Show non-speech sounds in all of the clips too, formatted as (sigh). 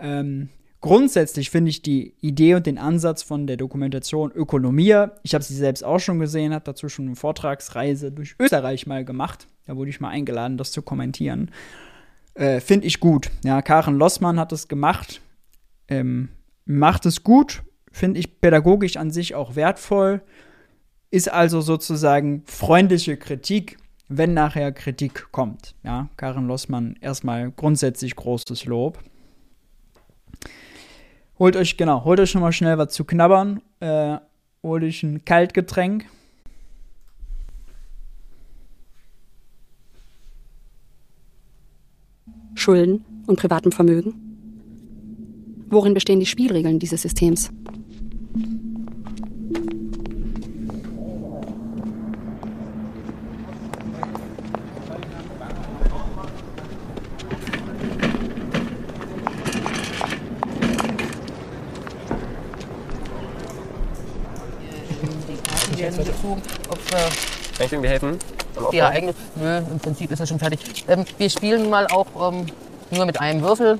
Ähm, grundsätzlich finde ich die Idee und den Ansatz von der Dokumentation Ökonomie, ich habe sie selbst auch schon gesehen, habe dazu schon eine Vortragsreise durch Österreich mal gemacht. Da wurde ich mal eingeladen, das zu kommentieren. Äh, finde ich gut. Ja, Karen Lossmann hat es gemacht. Ähm, macht es gut, finde ich pädagogisch an sich auch wertvoll. Ist also sozusagen freundliche Kritik, wenn nachher Kritik kommt. Ja, Karin Lossmann erstmal grundsätzlich großes Lob. Holt euch, genau, holt euch schon schnell was zu knabbern. Äh, holt euch ein Kaltgetränk. Schulden und privatem Vermögen? Worin bestehen die Spielregeln dieses Systems? Gezogen. Ob, äh, Kann ich irgendwie helfen? Ja, eigentlich, nö, im Prinzip ist das schon fertig. Ähm, wir spielen mal auch ähm, nur mit einem Würfel.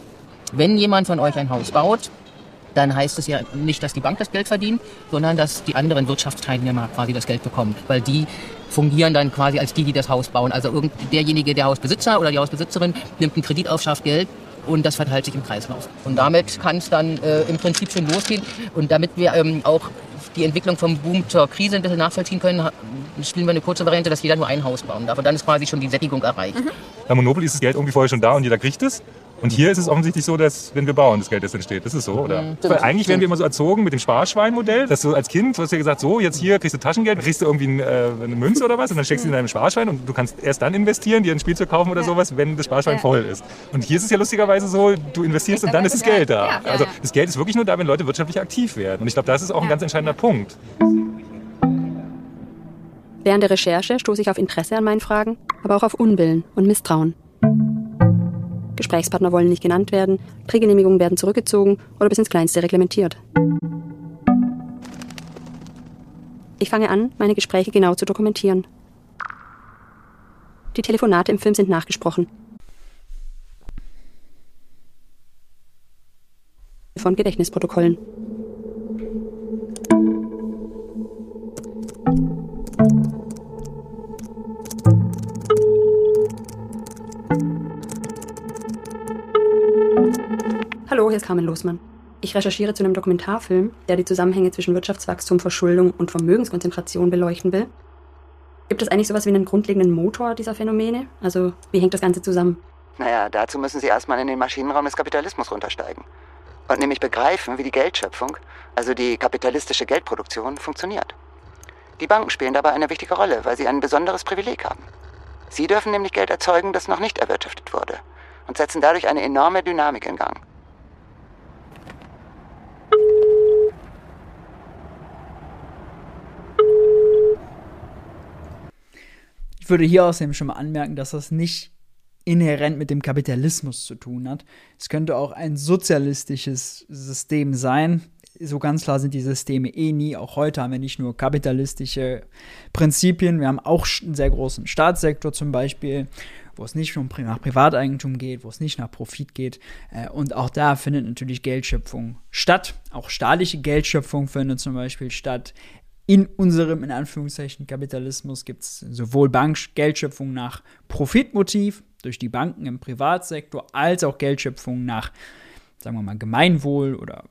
Wenn jemand von euch ein Haus baut, dann heißt es ja nicht, dass die Bank das Geld verdient, sondern dass die anderen Wirtschaftsteilnehmer quasi das Geld bekommen. Weil die fungieren dann quasi als die, die das Haus bauen. Also irgend derjenige, der Hausbesitzer oder die Hausbesitzerin nimmt einen Kredit auf, schafft Geld und das verteilt sich im Kreislauf. Und damit kann es dann äh, im Prinzip schon losgehen. Und damit wir ähm, auch die Entwicklung vom Boom zur Krise ein bisschen nachvollziehen können, spielen wir eine kurze Variante, dass jeder nur ein Haus bauen darf. Und dann ist quasi schon die Sättigung erreicht. Mhm. Bei Monopoly ist das Geld irgendwie vorher schon da und jeder kriegt es. Und hier ist es offensichtlich so, dass wenn wir bauen, das Geld das entsteht. Das ist so, oder? Mhm, Weil eigentlich werden wir immer so erzogen mit dem Sparschwein-Modell, dass du als Kind, du hast ja gesagt, so, jetzt hier kriegst du Taschengeld, kriegst du irgendwie äh, eine Münze oder was und dann steckst du in deinem Sparschwein und du kannst erst dann investieren, dir ein Spielzeug kaufen oder ja. sowas, wenn das Sparschwein ja. voll ist. Und hier ist es ja lustigerweise so, du investierst und dann ist das Geld da. Also das Geld ist wirklich nur da, wenn Leute wirtschaftlich aktiv werden. Und ich glaube, das ist auch ein ganz entscheidender Punkt. Während der Recherche stoße ich auf Interesse an meinen Fragen, aber auch auf Unwillen und Misstrauen. Gesprächspartner wollen nicht genannt werden, Drehgenehmigungen werden zurückgezogen oder bis ins Kleinste reglementiert. Ich fange an, meine Gespräche genau zu dokumentieren. Die Telefonate im Film sind nachgesprochen. Von Gedächtnisprotokollen. Hallo, hier ist Carmen Losmann. Ich recherchiere zu einem Dokumentarfilm, der die Zusammenhänge zwischen Wirtschaftswachstum, Verschuldung und Vermögenskonzentration beleuchten will. Gibt es eigentlich sowas wie einen grundlegenden Motor dieser Phänomene? Also, wie hängt das Ganze zusammen? Naja, dazu müssen Sie erstmal in den Maschinenraum des Kapitalismus runtersteigen. Und nämlich begreifen, wie die Geldschöpfung, also die kapitalistische Geldproduktion, funktioniert. Die Banken spielen dabei eine wichtige Rolle, weil sie ein besonderes Privileg haben. Sie dürfen nämlich Geld erzeugen, das noch nicht erwirtschaftet wurde, und setzen dadurch eine enorme Dynamik in Gang. Würde hier außerdem schon mal anmerken, dass das nicht inhärent mit dem Kapitalismus zu tun hat. Es könnte auch ein sozialistisches System sein. So ganz klar sind die Systeme eh nie. Auch heute haben wir nicht nur kapitalistische Prinzipien, wir haben auch einen sehr großen Staatssektor zum Beispiel, wo es nicht nach Privateigentum geht, wo es nicht nach Profit geht. Äh, und auch da findet natürlich Geldschöpfung statt. Auch staatliche Geldschöpfung findet zum Beispiel statt in unserem, in Anführungszeichen, Kapitalismus gibt es sowohl Bankgeldschöpfung nach Profitmotiv durch die Banken im Privatsektor, als auch Geldschöpfung nach, sagen wir mal, Gemeinwohl oder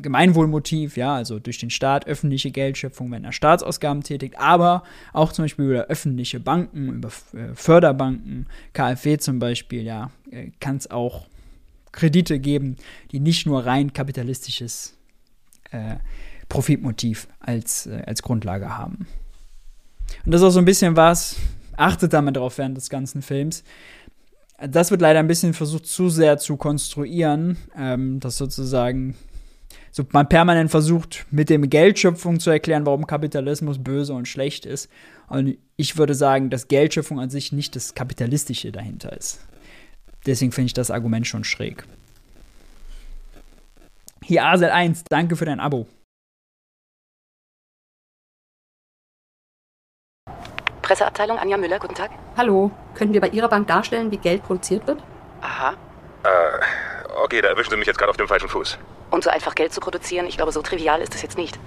Gemeinwohlmotiv, ja, also durch den Staat öffentliche Geldschöpfung, wenn er Staatsausgaben tätigt, aber auch zum Beispiel über öffentliche Banken, über äh, Förderbanken, KfW zum Beispiel, ja, äh, kann es auch Kredite geben, die nicht nur rein kapitalistisches äh, Profitmotiv als, äh, als Grundlage haben. Und das ist auch so ein bisschen was, achtet damit drauf während des ganzen Films. Das wird leider ein bisschen versucht, zu sehr zu konstruieren, ähm, dass sozusagen so man permanent versucht, mit dem Geldschöpfung zu erklären, warum Kapitalismus böse und schlecht ist. Und ich würde sagen, dass Geldschöpfung an sich nicht das Kapitalistische dahinter ist. Deswegen finde ich das Argument schon schräg. Hier Asel 1, danke für dein Abo. Presseabteilung, Anja Müller, guten Tag. Hallo, können wir bei Ihrer Bank darstellen, wie Geld produziert wird? Aha. Äh, Okay, da erwischen Sie mich jetzt gerade auf dem falschen Fuß. Und so einfach Geld zu produzieren, ich glaube, so trivial ist das jetzt nicht.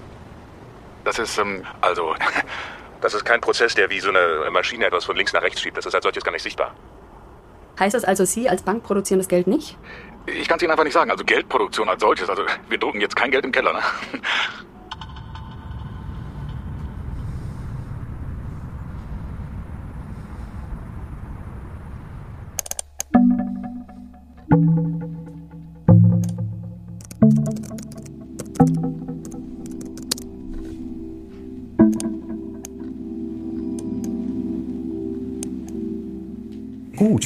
Das ist, ähm, also, (laughs) das ist kein Prozess, der wie so eine Maschine etwas von links nach rechts schiebt. Das ist als solches gar nicht sichtbar. Heißt das also, Sie als Bank produzieren das Geld nicht? Ich kann es Ihnen einfach nicht sagen. Also Geldproduktion als solches. Also wir drucken jetzt kein Geld im Keller. Ne? (laughs) Gut,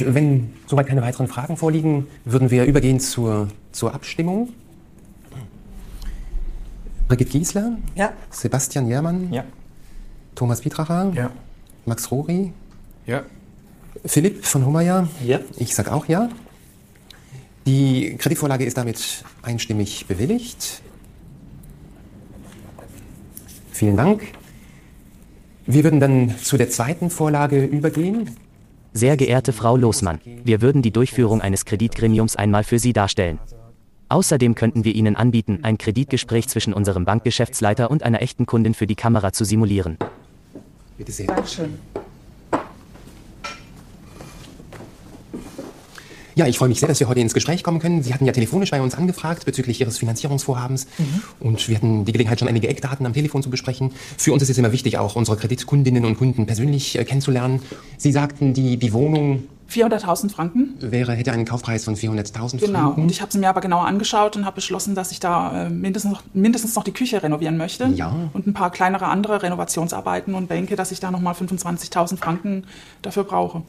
wenn soweit keine weiteren Fragen vorliegen, würden wir übergehen zur, zur Abstimmung. Brigitte Giesler? Ja. Sebastian Jermann? Ja. Thomas Pietracher? Ja. Max Rohri? Ja. Philipp von Hummeyer? Ja. Ich sage auch ja. Die Kreditvorlage ist damit einstimmig bewilligt. Vielen Dank. Wir würden dann zu der zweiten Vorlage übergehen. Sehr geehrte Frau Losmann, wir würden die Durchführung eines Kreditgremiums einmal für Sie darstellen. Außerdem könnten wir Ihnen anbieten, ein Kreditgespräch zwischen unserem Bankgeschäftsleiter und einer echten Kundin für die Kamera zu simulieren. Bitte sehr. Dankeschön. Ja, ich freue mich sehr, dass wir heute ins Gespräch kommen können. Sie hatten ja telefonisch bei uns angefragt bezüglich Ihres Finanzierungsvorhabens. Und wir hatten die Gelegenheit, schon einige Eckdaten am Telefon zu besprechen. Für uns ist es immer wichtig, auch unsere Kreditkundinnen und Kunden persönlich äh, kennenzulernen. Sie sagten, die, die Wohnung 400.000 Franken. wäre, hätte einen Kaufpreis von 400.000 Genau. Franken. Und ich habe es mir aber genauer angeschaut und habe beschlossen, dass ich da äh, mindestens, noch, mindestens noch die Küche renovieren möchte. Ja. Und ein paar kleinere andere Renovationsarbeiten und denke, dass ich da nochmal 25.000 Franken dafür brauche.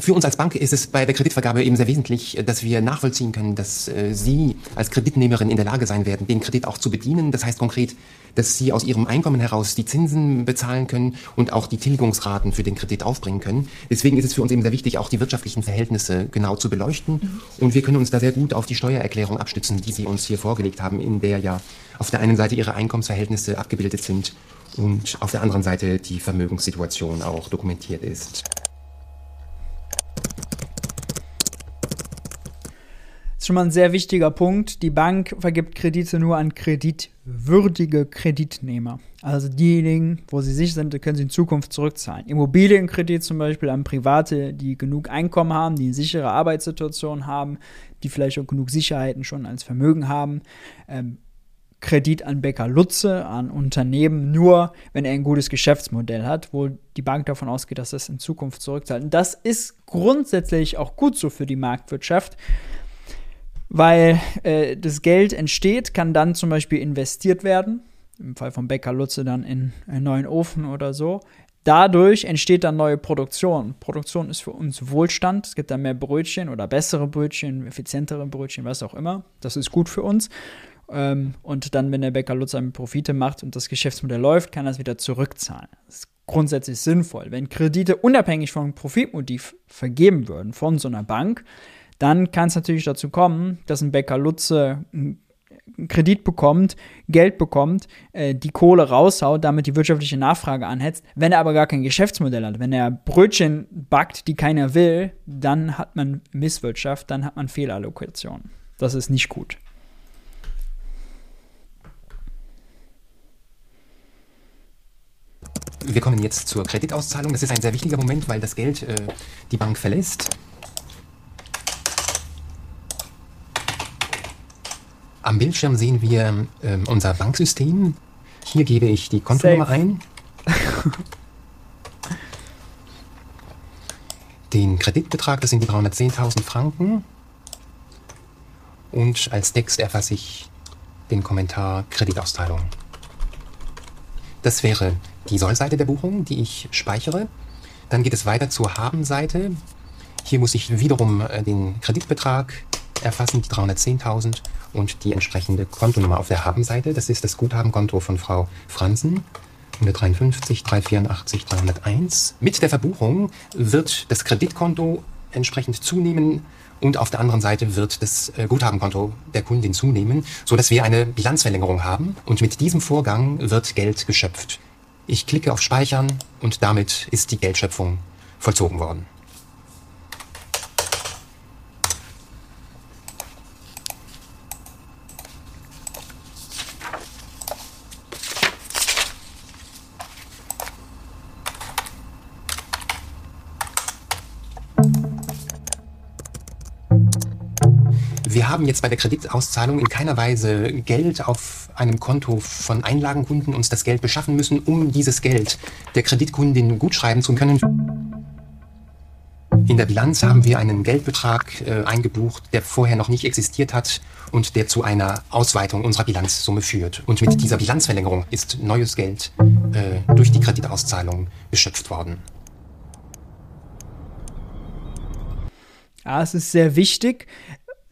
Für uns als Bank ist es bei der Kreditvergabe eben sehr wesentlich, äh, dass wir nachvollziehen können, dass äh, Sie als Kreditnehmerin in der Lage sein werden, den Kredit auch zu bedienen. Das heißt konkret, dass Sie aus Ihrem Einkommen heraus die Zinsen bezahlen können und auch die Tilgungsraten für den Kredit aufbringen können. Deswegen ist es für uns eben sehr wichtig, auch die wirtschaftlichen Verhältnisse genau zu beleuchten. Und wir können uns da sehr gut auf die Steuererklärung abstützen, die Sie uns hier vorgelegt haben, in der ja auf der einen Seite Ihre Einkommensverhältnisse abgebildet sind und auf der anderen Seite die Vermögenssituation auch dokumentiert ist. Das ist schon mal ein sehr wichtiger Punkt. Die Bank vergibt Kredite nur an kreditwürdige Kreditnehmer. Also diejenigen, wo sie sicher sind, können sie in Zukunft zurückzahlen. Immobilienkredit zum Beispiel an Private, die genug Einkommen haben, die eine sichere Arbeitssituation haben, die vielleicht auch genug Sicherheiten schon als Vermögen haben. Ähm, Kredit an Bäcker Lutze, an Unternehmen, nur wenn er ein gutes Geschäftsmodell hat, wo die Bank davon ausgeht, dass das in Zukunft zurückzahlt. Und das ist grundsätzlich auch gut so für die Marktwirtschaft, weil äh, das Geld entsteht, kann dann zum Beispiel investiert werden, im Fall von Bäcker Lutze dann in einen neuen Ofen oder so. Dadurch entsteht dann neue Produktion. Produktion ist für uns Wohlstand. Es gibt dann mehr Brötchen oder bessere Brötchen, effizientere Brötchen, was auch immer. Das ist gut für uns. Ähm, und dann, wenn der Bäcker Lutz einen Profite macht und das Geschäftsmodell läuft, kann er es wieder zurückzahlen. Das ist grundsätzlich sinnvoll. Wenn Kredite unabhängig vom Profitmotiv vergeben würden von so einer Bank, dann kann es natürlich dazu kommen, dass ein Bäcker Lutze einen Kredit bekommt, Geld bekommt, äh, die Kohle raushaut, damit die wirtschaftliche Nachfrage anhetzt. Wenn er aber gar kein Geschäftsmodell hat, wenn er Brötchen backt, die keiner will, dann hat man Misswirtschaft, dann hat man Fehlallokation. Das ist nicht gut. Wir kommen jetzt zur Kreditauszahlung. Das ist ein sehr wichtiger Moment, weil das Geld äh, die Bank verlässt. Am Bildschirm sehen wir ähm, unser Banksystem. Hier gebe ich die Kontonummer Safe. ein. Den Kreditbetrag, das sind die 310.000 Franken. Und als Text erfasse ich den Kommentar Kreditauszahlung. Das wäre die Sollseite der Buchung, die ich speichere. Dann geht es weiter zur Haben-Seite. Hier muss ich wiederum äh, den Kreditbetrag erfassen, die 310.000 und die entsprechende Kontonummer auf der Haben-Seite. Das ist das Guthabenkonto von Frau Franzen. 153, 384, 301. Mit der Verbuchung wird das Kreditkonto entsprechend zunehmen und auf der anderen Seite wird das äh, Guthabenkonto der Kundin zunehmen, sodass wir eine Bilanzverlängerung haben und mit diesem Vorgang wird Geld geschöpft. Ich klicke auf Speichern und damit ist die Geldschöpfung vollzogen worden. Haben jetzt bei der Kreditauszahlung in keiner Weise Geld auf einem Konto von Einlagenkunden uns das Geld beschaffen müssen, um dieses Geld der Kreditkundin gutschreiben zu können. In der Bilanz haben wir einen Geldbetrag äh, eingebucht, der vorher noch nicht existiert hat und der zu einer Ausweitung unserer Bilanzsumme führt. Und mit dieser Bilanzverlängerung ist neues Geld äh, durch die Kreditauszahlung geschöpft worden. Ja, es ist sehr wichtig.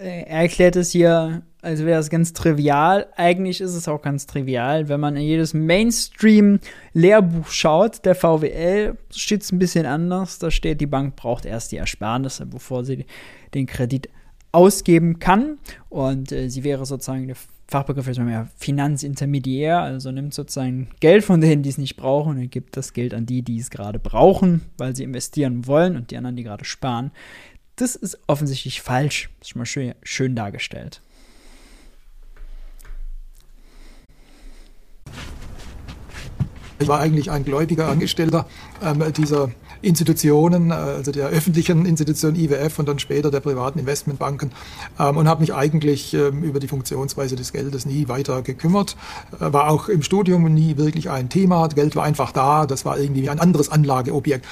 Äh, er erklärt es hier, als wäre es ganz trivial. Eigentlich ist es auch ganz trivial. Wenn man in jedes Mainstream-Lehrbuch schaut, der VWL, steht es ein bisschen anders. Da steht, die Bank braucht erst die Ersparnisse, bevor sie den Kredit ausgeben kann. Und äh, sie wäre sozusagen der Fachbegriff ist mehr Finanzintermediär, also nimmt sozusagen Geld von denen, die es nicht brauchen, und gibt das Geld an die, die es gerade brauchen, weil sie investieren wollen und die anderen, die gerade sparen. Das ist offensichtlich falsch. Das ist schon mal schön, schön dargestellt. Ich war eigentlich ein gläubiger Angestellter ähm, dieser Institutionen, äh, also der öffentlichen Institution IWF und dann später der privaten Investmentbanken ähm, und habe mich eigentlich ähm, über die Funktionsweise des Geldes nie weiter gekümmert. Äh, war auch im Studium nie wirklich ein Thema. Geld war einfach da, das war irgendwie ein anderes Anlageobjekt.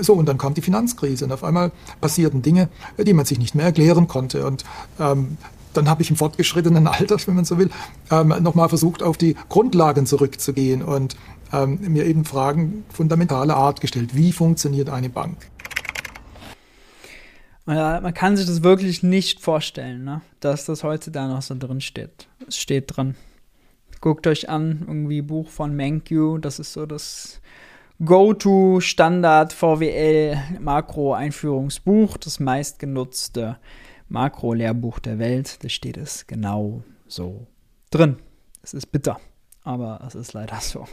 So, und dann kam die Finanzkrise und auf einmal passierten Dinge, die man sich nicht mehr erklären konnte. Und ähm, dann habe ich im fortgeschrittenen (laughs) Alter, wenn man so will, ähm, nochmal versucht, auf die Grundlagen zurückzugehen und ähm, mir eben Fragen fundamentaler Art gestellt. Wie funktioniert eine Bank? Man kann sich das wirklich nicht vorstellen, ne? dass das heute da noch so drin steht. Es steht drin. Guckt euch an, irgendwie Buch von Menkyu, das ist so das Go-To Standard VWL Makro-Einführungsbuch, das meistgenutzte Makro-Lehrbuch der Welt. Da steht es genau so drin. Es ist bitter, aber es ist leider so.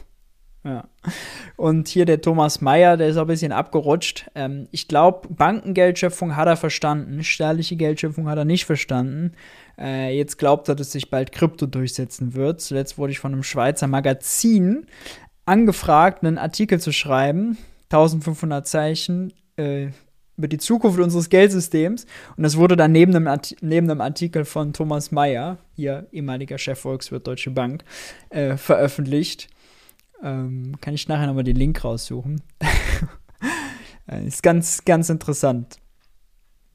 Und hier der Thomas Meyer, der ist auch ein bisschen abgerutscht. Ähm, ich glaube, Bankengeldschöpfung hat er verstanden, staatliche Geldschöpfung hat er nicht verstanden. Äh, jetzt glaubt er, dass sich bald Krypto durchsetzen wird. Zuletzt wurde ich von einem Schweizer Magazin angefragt, einen Artikel zu schreiben, 1500 Zeichen, äh, über die Zukunft unseres Geldsystems. Und das wurde dann neben einem, neben einem Artikel von Thomas Mayer, hier ehemaliger Chef Volkswirt Deutsche Bank, äh, veröffentlicht. Ähm, kann ich nachher nochmal den Link raussuchen. (laughs) Äh, ist ganz, ganz interessant,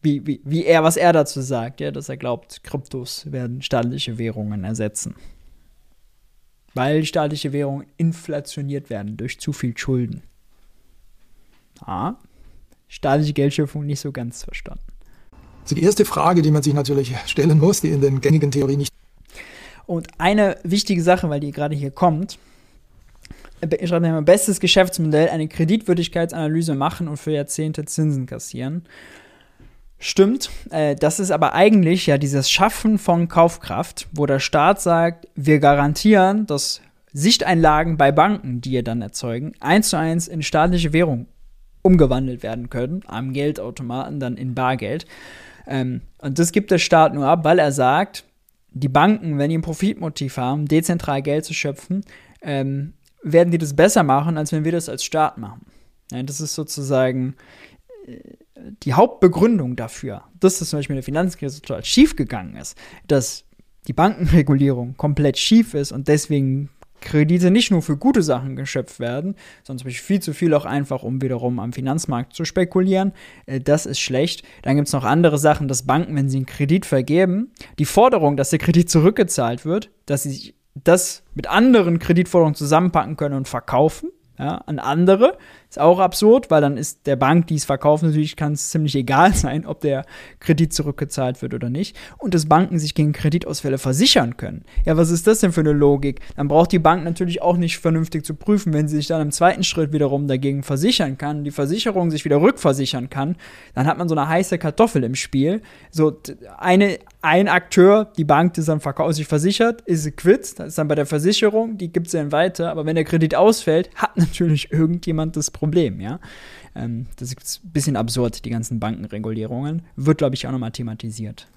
wie, wie, wie er, was er dazu sagt, ja, dass er glaubt, Kryptos werden staatliche Währungen ersetzen weil staatliche Währungen inflationiert werden durch zu viel Schulden. Ah, staatliche Geldschöpfung nicht so ganz verstanden. Also die erste Frage, die man sich natürlich stellen muss, die in den gängigen Theorien nicht. Und eine wichtige Sache, weil die gerade hier kommt, ich schreibe immer, bestes Geschäftsmodell, eine Kreditwürdigkeitsanalyse machen und für Jahrzehnte Zinsen kassieren. Stimmt, äh, das ist aber eigentlich ja dieses Schaffen von Kaufkraft, wo der Staat sagt, wir garantieren, dass Sichteinlagen bei Banken, die ihr dann erzeugen, eins zu eins in staatliche Währung umgewandelt werden können, am Geldautomaten dann in Bargeld. Ähm, und das gibt der Staat nur ab, weil er sagt, die Banken, wenn die ein Profitmotiv haben, dezentral Geld zu schöpfen, ähm, werden die das besser machen, als wenn wir das als Staat machen. Ja, das ist sozusagen äh, die Hauptbegründung dafür, dass das zum Beispiel in der Finanzkrise total schief gegangen ist, dass die Bankenregulierung komplett schief ist und deswegen Kredite nicht nur für gute Sachen geschöpft werden, sondern zum Beispiel viel zu viel auch einfach, um wiederum am Finanzmarkt zu spekulieren. Äh, das ist schlecht. Dann gibt es noch andere Sachen, dass Banken, wenn sie einen Kredit vergeben, die Forderung, dass der Kredit zurückgezahlt wird, dass sie das mit anderen Kreditforderungen zusammenpacken können und verkaufen ja, an andere. Ist auch absurd, weil dann ist der Bank, die es verkauft, natürlich kann es ziemlich egal (laughs) sein, ob der Kredit zurückgezahlt wird oder nicht. Und dass Banken sich gegen Kreditausfälle versichern können. Ja, was ist das denn für eine Logik? Dann braucht die Bank natürlich auch nicht vernünftig zu prüfen, wenn sie sich dann im zweiten Schritt wiederum dagegen versichern kann, die Versicherung sich wieder rückversichern kann, dann hat man so eine heiße Kartoffel im Spiel. So eine, ein Akteur, die Bank, die dann verkauft, sich versichert, ist quitt, das ist dann bei der Versicherung, die gibt es dann weiter, aber wenn der Kredit ausfällt, hat (laughs) natürlich irgendjemand das Problem, ja. Ähm, das ist ein bisschen absurd, die ganzen Bankenregulierungen. Wird, glaube ich, auch nochmal thematisiert.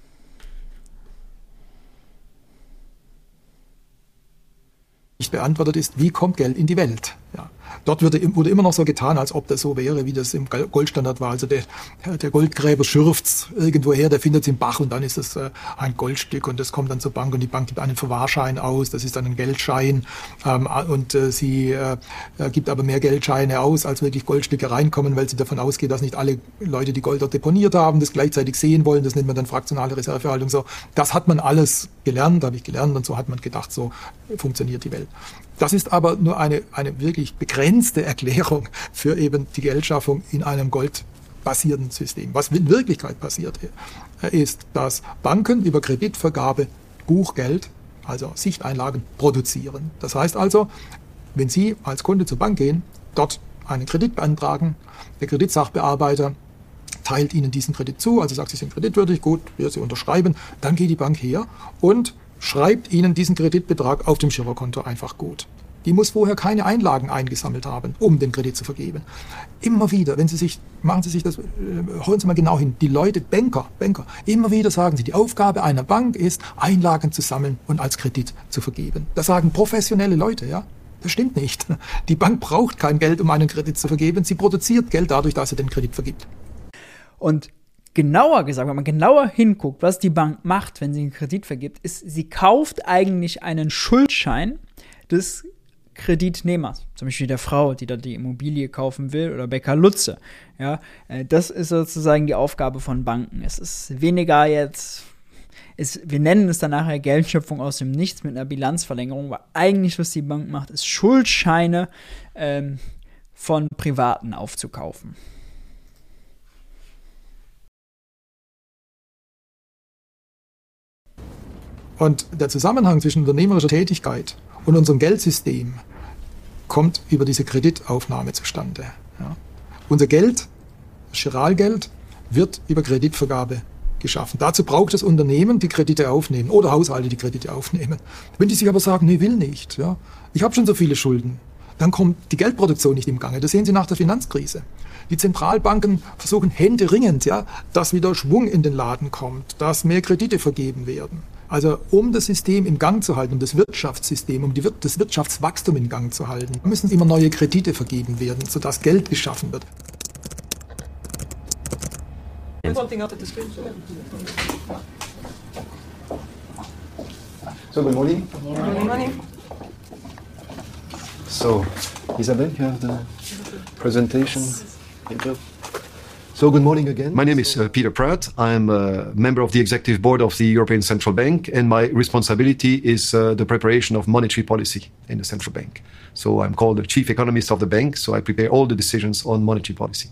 Nicht beantwortet ist, wie kommt Geld in die Welt? Ja. Dort wurde, wurde immer noch so getan, als ob das so wäre, wie das im Goldstandard war. Also der, der Goldgräber schürft irgendwoher, der findet es im Bach und dann ist es äh, ein Goldstück und das kommt dann zur Bank und die Bank gibt einen Verwahrschein aus, das ist dann ein Geldschein ähm, und äh, sie äh, gibt aber mehr Geldscheine aus, als wirklich Goldstücke reinkommen, weil sie davon ausgeht, dass nicht alle Leute, die Gold dort deponiert haben, das gleichzeitig sehen wollen. Das nennt man dann fraktionale Reservehaltung. So, das hat man alles gelernt, habe ich gelernt und so hat man gedacht, so funktioniert die Welt. Das ist aber nur eine, eine wirklich begrenzte Erklärung für eben die Geldschaffung in einem goldbasierten System. Was in Wirklichkeit passiert ist, dass Banken über Kreditvergabe Buchgeld, also Sichteinlagen, produzieren. Das heißt also, wenn Sie als Kunde zur Bank gehen, dort einen Kredit beantragen, der Kreditsachbearbeiter teilt Ihnen diesen Kredit zu, also sagt, Sie sind kreditwürdig, gut, wir Sie unterschreiben, dann geht die Bank her und schreibt Ihnen diesen Kreditbetrag auf dem Girokonto einfach gut. Die muss vorher keine Einlagen eingesammelt haben, um den Kredit zu vergeben. Immer wieder, wenn Sie sich, machen Sie sich das, äh, holen Sie mal genau hin, die Leute, Banker, Banker, immer wieder sagen sie, die Aufgabe einer Bank ist, Einlagen zu sammeln und als Kredit zu vergeben. Das sagen professionelle Leute, ja. Das stimmt nicht. Die Bank braucht kein Geld, um einen Kredit zu vergeben. Sie produziert Geld dadurch, dass sie den Kredit vergibt. Und genauer gesagt, wenn man genauer hinguckt, was die Bank macht, wenn sie einen Kredit vergibt, ist, sie kauft eigentlich einen Schuldschein des Kreditnehmers, zum Beispiel der Frau, die da die Immobilie kaufen will, oder Bäcker Lutze. Ja, äh, das ist sozusagen die Aufgabe von Banken. Es ist weniger jetzt, es, wir nennen es dann nachher Geldschöpfung aus dem Nichts mit einer Bilanzverlängerung, weil eigentlich, was die Bank macht, ist Schuldscheine ähm, von Privaten aufzukaufen. Und der Zusammenhang zwischen unternehmerischer Tätigkeit und unserem Geldsystem kommt über diese Kreditaufnahme zustande. Ja. Unser Geld, Chiralgeld, wird über Kreditvergabe geschaffen. Dazu braucht das Unternehmen, die Kredite aufnehmen oder Haushalte, die Kredite aufnehmen. Wenn die sich aber sagen, nee, will nicht, ja, ich habe schon so viele Schulden, dann kommt die Geldproduktion nicht im Gange. Das sehen Sie nach der Finanzkrise. Die Zentralbanken versuchen händeringend, ja, dass wieder Schwung in den Laden kommt, dass mehr Kredite vergeben werden. Also um das System im Gang zu halten, um das Wirtschaftssystem, um die, das Wirtschaftswachstum in Gang zu halten, müssen immer neue Kredite vergeben werden, sodass Geld geschaffen wird. So, good morning. Good morning. So, Isabel, you have the presentation. So, good morning again. My name is uh, Peter Pratt. I'm a member of the executive board of the European Central Bank, and my responsibility is uh, the preparation of monetary policy in the central bank. So, I'm called the chief economist of the bank, so I prepare all the decisions on monetary policy.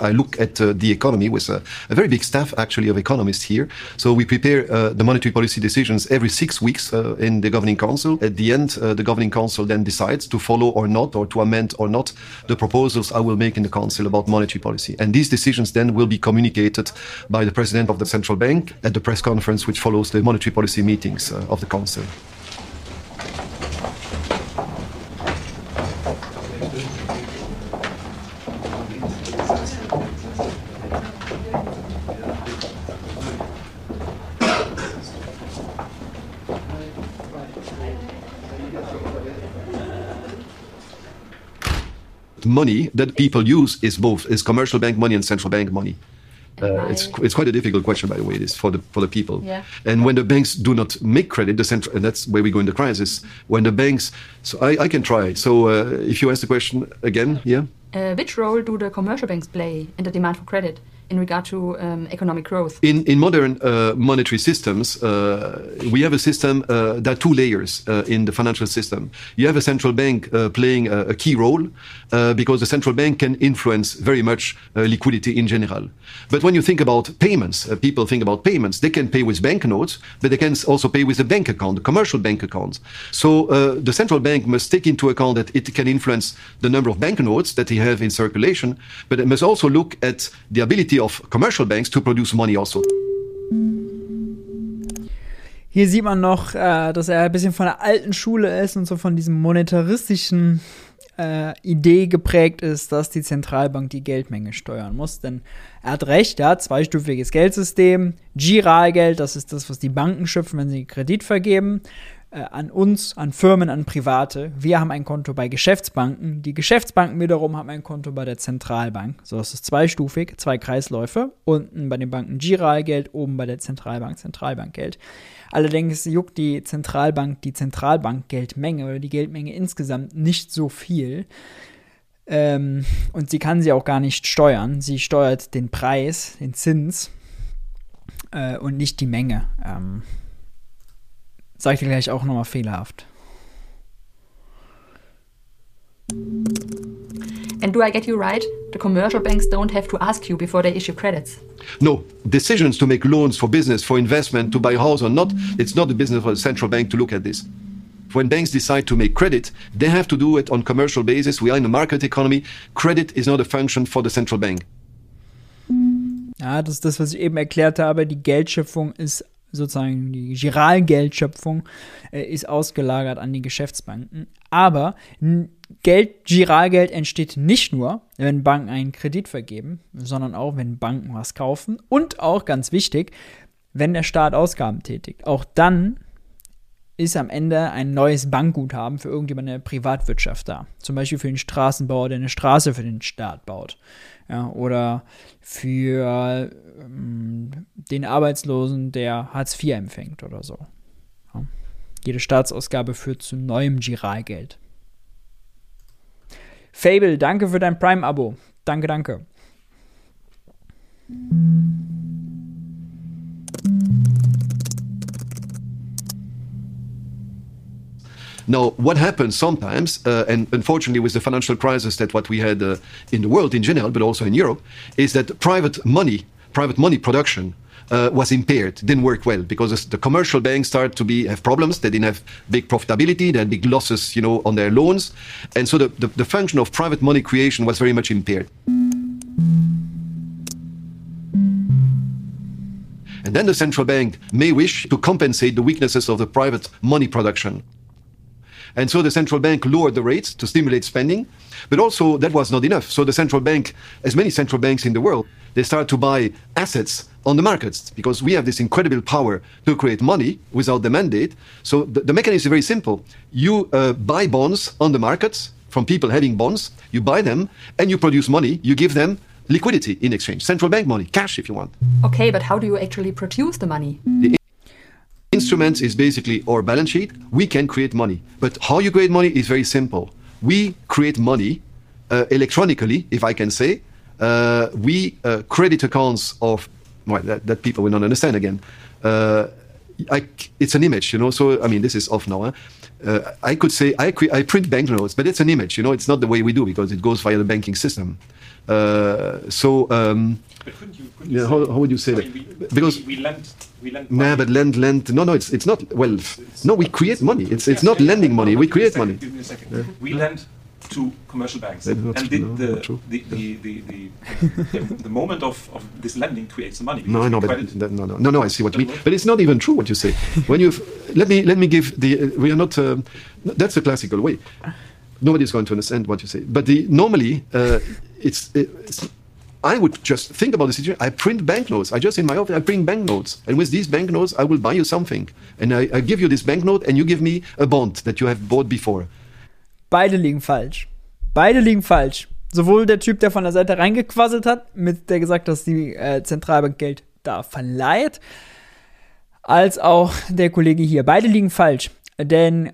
I look at uh, the economy with a, a, very big staff actually of economists here. So we prepare uh, the monetary policy decisions every six weeks uh, in the governing council. At the end, uh, the governing council then decides to follow or not, or to amend or not the proposals I will make in the council about monetary policy. And these decisions then will be communicated by the president of the central bank at the press conference which follows the monetary policy meetings uh, of the council. Money that people use is both is commercial bank money and central bank money. Uh, it's it's quite a difficult question, by the way. It is for the for the people. Yeah. And when the banks do not make credit, the central and that's where we go in the crisis. When the banks, so I, I can try. So uh, if you ask the question again, yeah. Uh, which role do the commercial banks play in the demand for credit? In regard to um, economic growth? In, in modern uh, monetary systems, uh, we have a system, uh, there two layers uh, in the financial system. You have a central bank uh, playing a, a, key role uh, because the central bank can influence very much liquidity in general. But when you think about payments, people think about payments, they can pay with banknotes, but they can also pay with a bank account, a commercial bank account. So the central bank must take into account that it can influence the number of banknotes that they have in circulation, but it must also look at the ability ability of commercial banks to produce money also. Hier sieht man noch, äh, dass er ein bisschen von der alten Schule ist und so von diesem monetaristischen äh, Idee geprägt ist, dass die Zentralbank die Geldmenge steuern muss. Denn er hat recht, ja, zweistufiges Geldsystem, Giralgeld, das ist das, was die Banken schöpfen, wenn sie Kredit vergeben. Äh, an uns, an Firmen, an Private. Wir haben ein Konto bei Geschäftsbanken. Die Geschäftsbanken wiederum haben ein Konto bei der Zentralbank. So ist es zweistufig, zwei Kreisläufe. Unten bei den Banken Giralgeld, oben bei der Zentralbank Zentralbankgeld. Allerdings juckt die Zentralbank die Zentralbankgeldmenge oder die Geldmenge insgesamt nicht so viel. Ähm, und sie kann sie auch gar nicht steuern. Sie steuert den Preis, den Zins äh, und nicht die Menge. Ähm, Sag ich dir gleich auch nochmal fehlerhaft. And do I get you right? The commercial banks don't have to ask you before they issue credits. No, decisions to make loans for business, for investment, to buy a house or not, it's not the business of the central bank to look at this. When banks decide to make credit, they have to do it on commercial basis. We are in a market economy. Credit is not a function for the central bank. Ja, das ist das, was ich eben erklärt habe. Die Geldschöpfung ist sozusagen die Giralgeldschöpfung äh, ist ausgelagert an die Geschäftsbanken. Aber Geld, Giralgeld entsteht nicht nur, wenn Banken einen Kredit vergeben, sondern auch, wenn Banken was kaufen und auch ganz wichtig, wenn der Staat Ausgaben tätigt. Auch dann ist am Ende ein neues Bankguthaben für irgendjemand in der Privatwirtschaft da. Zum Beispiel für den Straßenbauer, der eine Straße für den Staat baut. Ja, oder für ähm, den Arbeitslosen, der Hartz IV empfängt oder so. Ja. Jede Staatsausgabe führt zu neuem Giralgeld. Fable, danke für dein Prime-Abo. Danke, danke. Now, what happens sometimes, uh, and unfortunately with the financial crisis that what we had uh, in the world in general, but also in Europe, is that private money, private money production uh, was impaired, didn't work well because the commercial banks started to be have problems. They didn't have big profitability, they had big losses, you know, on their loans, and so the, the, the function of private money creation was very much impaired. And then the central bank may wish to compensate the weaknesses of the private money production. And so the central bank lowered the rates to stimulate spending. But also, that was not enough. So the central bank, as many central banks in the world, they started to buy assets on the markets because we have this incredible power to create money without the mandate. So the, the mechanism is very simple. You uh, buy bonds on the markets from people having bonds, you buy them, and you produce money, you give them liquidity in exchange, central bank money, cash if you want. Okay, but how do you actually produce the money? The Instruments is basically our balance sheet. We can create money. But how you create money is very simple. We create money uh, electronically, if I can say. Uh, we uh, credit accounts of, well, that, that, people will not understand again. Uh, I, it's an image, you know. So, I mean, this is off now. Huh? Uh, I could say I, I print banknotes, but it's an image, you know. It's not the way we do because it goes via the banking system. Uh, so, um, couldn't you, couldn't yeah, how, how, would you say I mean, that? We, because we, we lend we lend money. Nah, but lend, lend. No, no, it's it's not. Well, it's, no, we create money. It's it's not lending money. We create money. Give me a second. Yeah. We lend to commercial banks, and the no, the, the, the, the, the, moment of, of this lending creates the money. No, no, but no, no, no, no. I see what you mean, but it's not even true what you say. when you let me let me give the uh, we are not. Uh, that's the classical way. Nobody's going to understand what you say. But the normally uh, it's, it's I would just think about the situation. I print banknotes. I just in my office, I print banknotes. And with these banknotes, I will buy you something. And I, I give you this banknote and you give me a bond that you have bought before. Beide liegen falsch. Beide liegen falsch. Sowohl der Typ, der von der Seite reingequasselt hat, mit der gesagt, dass die äh, Zentralbank Geld da verleiht, als auch der Kollege hier. Beide liegen falsch. Denn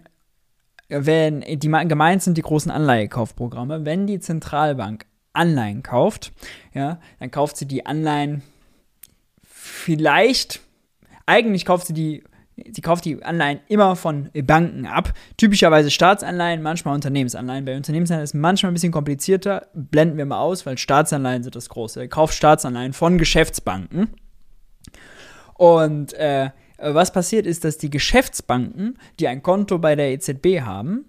wenn die gemeint sind die großen Anleihekaufprogramme, wenn die Zentralbank Anleihen kauft, ja, dann kauft sie die Anleihen vielleicht, eigentlich kauft sie die, sie kauft die Anleihen immer von Banken ab. Typischerweise Staatsanleihen, manchmal Unternehmensanleihen. Bei Unternehmensanleihen ist es manchmal ein bisschen komplizierter, blenden wir mal aus, weil Staatsanleihen sind das Große. Er kauft Staatsanleihen von Geschäftsbanken. Und äh, was passiert ist, dass die Geschäftsbanken, die ein Konto bei der EZB haben,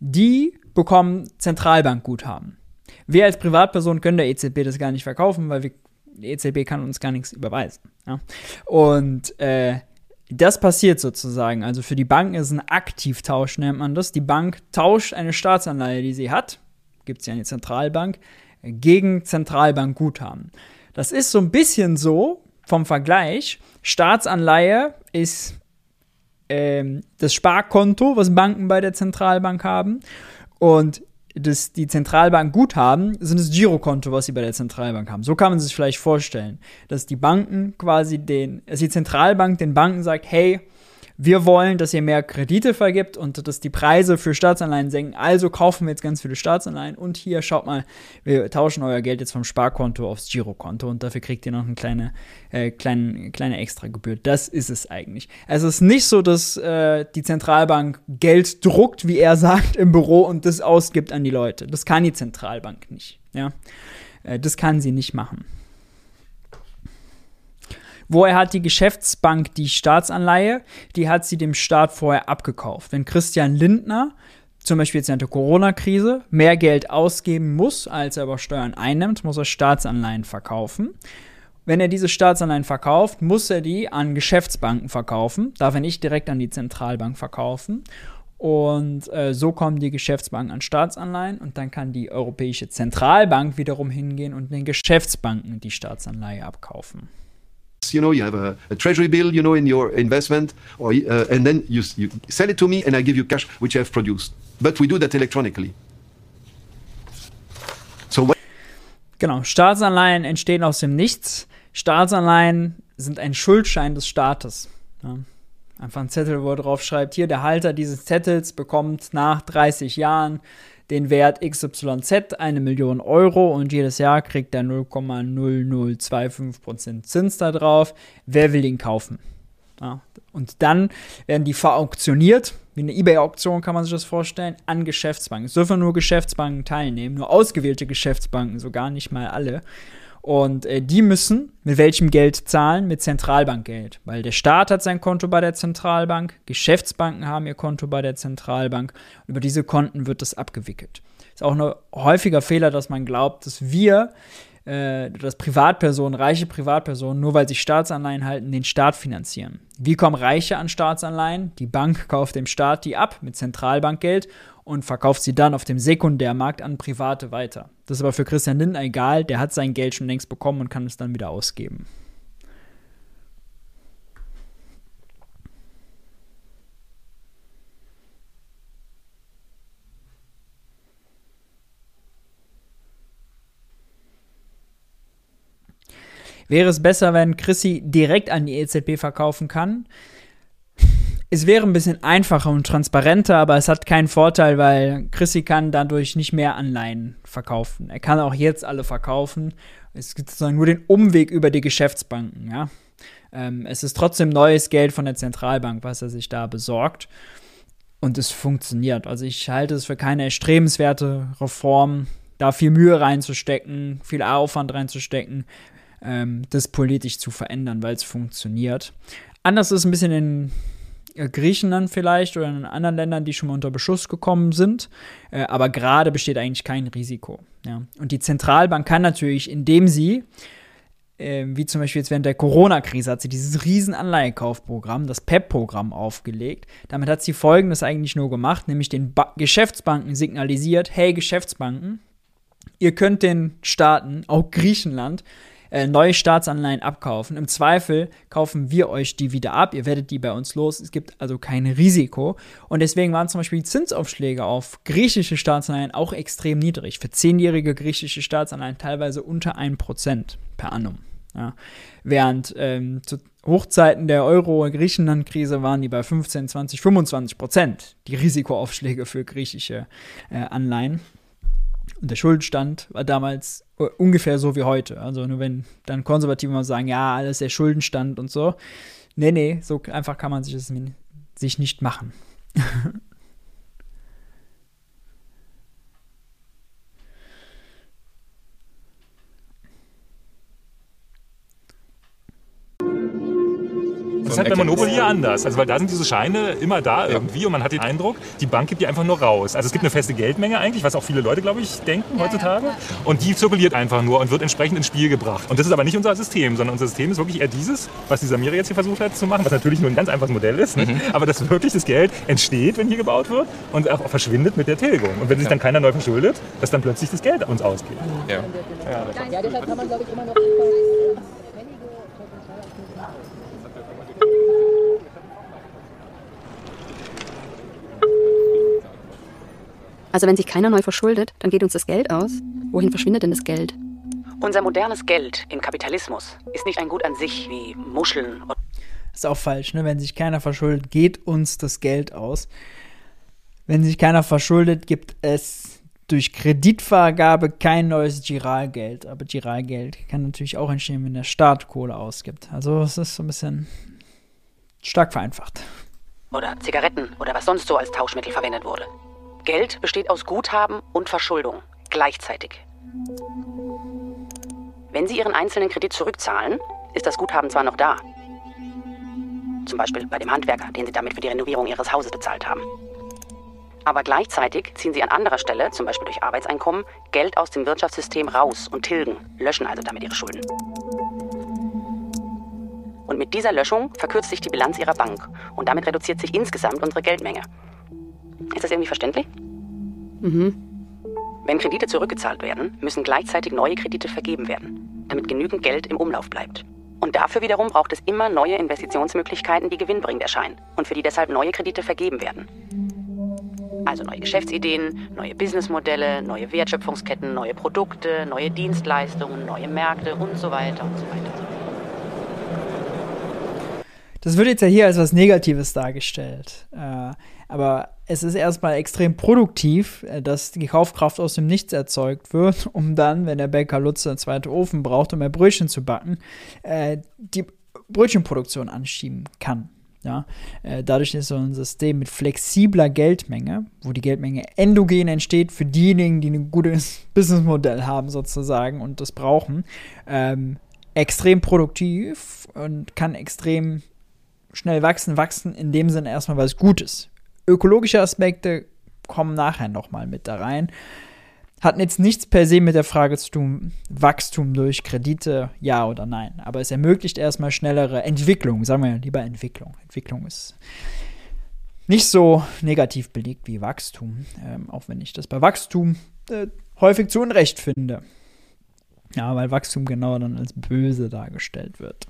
die bekommen Zentralbankguthaben. Wir als Privatperson können der EZB das gar nicht verkaufen, weil wir, die EZB kann uns gar nichts überweisen. Ja? Und äh, das passiert sozusagen. Also für die Banken ist ein Aktivtausch, nennt man das. Die Bank tauscht eine Staatsanleihe, die sie hat, gibt es ja eine Zentralbank, gegen Zentralbankguthaben. Das ist so ein bisschen so vom Vergleich. Staatsanleihe ist ähm, das Sparkonto, was Banken bei der Zentralbank haben. Und das, die Zentralbank Guthaben sind das Girokonto, was sie bei der Zentralbank haben. So kann man sich vielleicht vorstellen, dass die Banken quasi den, dass die Zentralbank den Banken sagt, hey, wir wollen, dass ihr mehr Kredite vergibt und dass die Preise für Staatsanleihen senken. Also kaufen wir jetzt ganz viele Staatsanleihen und hier, schaut mal, wir tauschen euer Geld jetzt vom Sparkonto aufs Girokonto und dafür kriegt ihr noch eine kleine, äh, kleine, kleine Extragebühr. Das ist es eigentlich. Es ist nicht so, dass äh, die Zentralbank Geld druckt, wie er (laughs) sagt, im Büro und das ausgibt an die Leute. Das kann die Zentralbank nicht. Ja? Äh, das kann sie nicht machen. Woher hat die Geschäftsbank die Staatsanleihe? Die hat sie dem Staat vorher abgekauft. Wenn Christian Lindner zum Beispiel jetzt in der Corona-Krise mehr Geld ausgeben muss, als er aber Steuern einnimmt, muss er Staatsanleihen verkaufen. Wenn er diese Staatsanleihen verkauft, muss er die an Geschäftsbanken verkaufen, darf er nicht direkt an die Zentralbank verkaufen. Und äh, so kommen die Geschäftsbanken an Staatsanleihen und dann kann die Europäische Zentralbank wiederum hingehen und den Geschäftsbanken die Staatsanleihe abkaufen. You know, you have a, a, treasury bill, you know, in your investment, or uh, and then you, you sell it to me, and I give you cash which I have produced. But we do that electronically. So genau, Staatsanleihen entstehen aus dem Nichts. Staatsanleihen sind ein Schuldschein des Staates. Ja. Einfach ein Zettel, wo er drauf schreibt, hier, der Halter dieses Zettels bekommt nach 30 Jahren den Wert XYZ, eine Million Euro und jedes Jahr kriegt er 0,0025% Zins da drauf. Wer will ihn kaufen? Ja, und dann werden die verauktioniert, wie eine Ebay-Auktion kann man sich das vorstellen, an Geschäftsbanken. Es dürfen nur Geschäftsbanken teilnehmen, nur ausgewählte Geschäftsbanken, so gar nicht mal alle. Und äh, die müssen mit welchem Geld zahlen? Mit Zentralbankgeld. Weil der Staat hat sein Konto bei der Zentralbank, Geschäftsbanken haben ihr Konto bei der Zentralbank. Über diese Konten wird das abgewickelt. Ist auch ein häufiger Fehler, dass man glaubt, dass wir, äh, dass Privatpersonen, reiche Privatpersonen, nur weil sie Staatsanleihen halten, den Staat finanzieren. Wie kommen Reiche an Staatsanleihen? Die Bank kauft dem Staat die ab mit Zentralbankgeld und verkauft sie dann auf dem Sekundärmarkt an Private weiter. Das ist aber für Christian Lindner egal, der hat sein Geld schon längst bekommen und kann es dann wieder ausgeben. Wäre es besser, wenn Chrissy direkt an die EZB verkaufen kann? Es wäre ein bisschen einfacher und transparenter, aber es hat keinen Vorteil, weil Chrissy kann dadurch nicht mehr Anleihen verkaufen. Er kann auch jetzt alle verkaufen. Es gibt sozusagen nur den Umweg über die Geschäftsbanken, ja. Ähm, es ist trotzdem neues Geld von der Zentralbank, was er sich da besorgt. Und es funktioniert. Also ich halte es für keine erstrebenswerte Reform, da viel Mühe reinzustecken, viel Aufwand reinzustecken, ähm, das politisch zu verändern, weil es funktioniert. Anders ist ein bisschen in Griechenland vielleicht oder in anderen Ländern, die schon mal unter Beschuss gekommen sind. Äh, aber gerade besteht eigentlich kein Risiko. Ja. Und die Zentralbank kann natürlich, indem sie, äh, wie zum Beispiel jetzt während der Corona-Krise, hat sie dieses riesen Anleihekaufprogramm, das PEP-Programm aufgelegt. Damit hat sie Folgendes eigentlich nur gemacht, nämlich den ba Geschäftsbanken signalisiert, hey Geschäftsbanken, ihr könnt den Staaten, auch Griechenland, äh, neue Staatsanleihen abkaufen. Im Zweifel kaufen wir euch die wieder ab. Ihr werdet die bei uns los. Es gibt also kein Risiko. Und deswegen waren zum Beispiel die Zinsaufschläge auf griechische Staatsanleihen auch extrem niedrig. Für zehnjährige griechische Staatsanleihen teilweise unter 1% per annum. Ja. Während ähm, zu Hochzeiten der Euro-Griechenland-Krise waren die bei 15, 20, 25 Prozent, die Risikoaufschläge für griechische äh, Anleihen. Und der Schuldenstand war damals äh, ungefähr so wie heute. Also nur wenn dann Konservative mal sagen, ja, alles der Schuldenstand und so. Nee, nee, so einfach kann man sich das sich nicht machen. (laughs) ist halt bei Monopoly anders. Also weil da sind diese Scheine immer da irgendwie und man hat den Eindruck, die Bank gibt die einfach nur raus. Also es gibt eine feste Geldmenge eigentlich, was auch viele Leute, glaube ich, denken heutzutage. Und die zirkuliert einfach nur und wird entsprechend ins Spiel gebracht. Und das ist aber nicht unser System, sondern unser System ist wirklich eher dieses, was die Samira jetzt hier versucht hat zu machen, was natürlich nur ein ganz einfaches Modell ist. Ne? Mhm. Aber dass wirklich das Geld entsteht, wenn hier gebaut wird und auch verschwindet mit der Tilgung. Und wenn sich dann keiner neu verschuldet, dass dann plötzlich das Geld uns ausgeht. Ja. Ja, ja deshalb kann man, glaube ich, immer noch Also wenn sich keiner neu verschuldet, dann geht uns das Geld aus. Wohin verschwindet denn das Geld? Unser modernes Geld im Kapitalismus ist nicht ein Gut an sich wie Muscheln. Ist auch falsch, ne? Wenn sich keiner verschuldet, geht uns das Geld aus. Wenn sich keiner verschuldet, gibt es durch Kreditvergabe kein neues Giralgeld. Aber Giralgeld kann natürlich auch entstehen, wenn der Staat Kohle ausgibt. Also es ist so ein bisschen stark vereinfacht. Oder Zigaretten oder was sonst so als Tauschmittel verwendet wurde. Geld besteht aus Guthaben und Verschuldung gleichzeitig. Wenn Sie Ihren einzelnen Kredit zurückzahlen, ist das Guthaben zwar noch da. Zum Beispiel bei dem Handwerker, den Sie damit für die Renovierung Ihres Hauses bezahlt haben. Aber gleichzeitig ziehen Sie an anderer Stelle, zum Beispiel durch Arbeitseinkommen, Geld aus dem Wirtschaftssystem raus und tilgen, löschen also damit Ihre Schulden. Und mit dieser Löschung verkürzt sich die Bilanz Ihrer Bank und damit reduziert sich insgesamt unsere Geldmenge. Ist das irgendwie verständlich? Mhm. Wenn Kredite zurückgezahlt werden, müssen gleichzeitig neue Kredite vergeben werden, damit genügend Geld im Umlauf bleibt. Und dafür wiederum braucht es immer neue Investitionsmöglichkeiten, die gewinnbringend erscheinen und für die deshalb neue Kredite vergeben werden. Also neue Geschäftsideen, neue Businessmodelle, neue Wertschöpfungsketten, neue Produkte, neue Dienstleistungen, neue Märkte und so weiter und so weiter. Das wird jetzt ja hier als was Negatives dargestellt. Äh, aber es ist erstmal extrem produktiv, äh, dass die Kaufkraft aus dem Nichts erzeugt wird, (laughs) um dann, wenn der Bäcker Lutze einen zweiten Ofen braucht, um mehr Brötchen zu backen, äh, die Brötchenproduktion anschieben kann. Ja, äh, dadurch ist so ein System mit flexibler Geldmenge, wo die Geldmenge endogen entsteht für diejenigen, die ein gutes (laughs) Businessmodell haben sozusagen und das brauchen, ähm, extrem produktiv und kann extrem schnell wachsen. Wachsen in dem Sinne erstmal, weil es gut ist. Ökologische Aspekte kommen nachher nochmal mit da rein. Hatten jetzt nichts per se mit der Frage zu tun, Wachstum durch Kredite, ja oder nein. Aber es ermöglicht erstmal schnellere Entwicklung, sagen wir lieber Entwicklung. Entwicklung ist nicht so negativ belegt wie Wachstum, ähm, auch wenn ich das bei Wachstum äh, häufig zu Unrecht finde. Ja, weil Wachstum genau dann als böse dargestellt wird.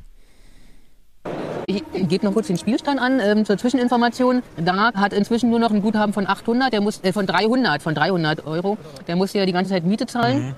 Ich gebe noch kurz den Spielstand an ähm, zur Zwischeninformation. Da hat inzwischen nur noch ein Guthaben von 800, der muss äh, von 300, von 300 Euro. Der muss ja die ganze Zeit Miete zahlen. Mhm.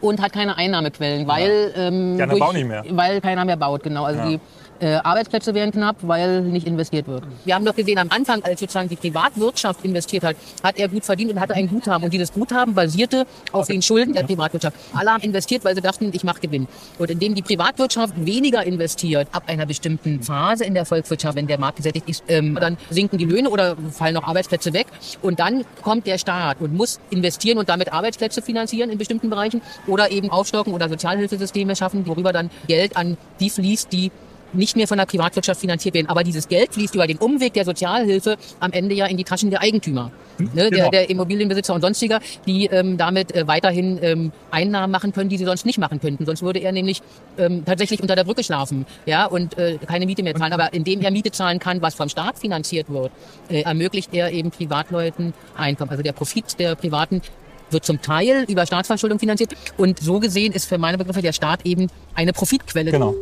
Und hat keine Einnahmequellen, weil, ja. ähm, durch, nicht mehr. weil keiner mehr baut. Genau. Also ja. die äh, Arbeitsplätze werden knapp, weil nicht investiert wird. Wir haben doch gesehen, am Anfang, als sozusagen die Privatwirtschaft investiert hat, hat er gut verdient und hatte ein Guthaben. Und dieses Guthaben basierte auf den Schulden der Privatwirtschaft. Alle haben investiert, weil sie dachten, ich mache Gewinn. Und indem die Privatwirtschaft weniger investiert, ab einer bestimmten Phase in der Volkswirtschaft, wenn der Markt gesättigt ist, ähm, dann sinken die Löhne oder fallen noch Arbeitsplätze weg. Und dann kommt der Staat und muss investieren und damit Arbeitsplätze finanzieren in bestimmten Bereichen oder eben aufstocken oder Sozialhilfesysteme schaffen, worüber dann Geld an die fließt, die nicht mehr von der Privatwirtschaft finanziert werden. Aber dieses Geld fließt über den Umweg der Sozialhilfe am Ende ja in die Taschen der Eigentümer, hm, ne, genau. der, der Immobilienbesitzer und sonstiger, die ähm, damit äh, weiterhin ähm, Einnahmen machen können, die sie sonst nicht machen könnten. Sonst würde er nämlich ähm, tatsächlich unter der Brücke schlafen ja, und äh, keine Miete mehr zahlen. Aber indem er Miete zahlen kann, was vom Staat finanziert wird, äh, ermöglicht er eben Privatleuten Einkommen. Also der Profit der Privaten wird zum Teil über Staatsverschuldung finanziert. Und so gesehen ist für meine Begriffe der Staat eben eine Profitquelle. Genau.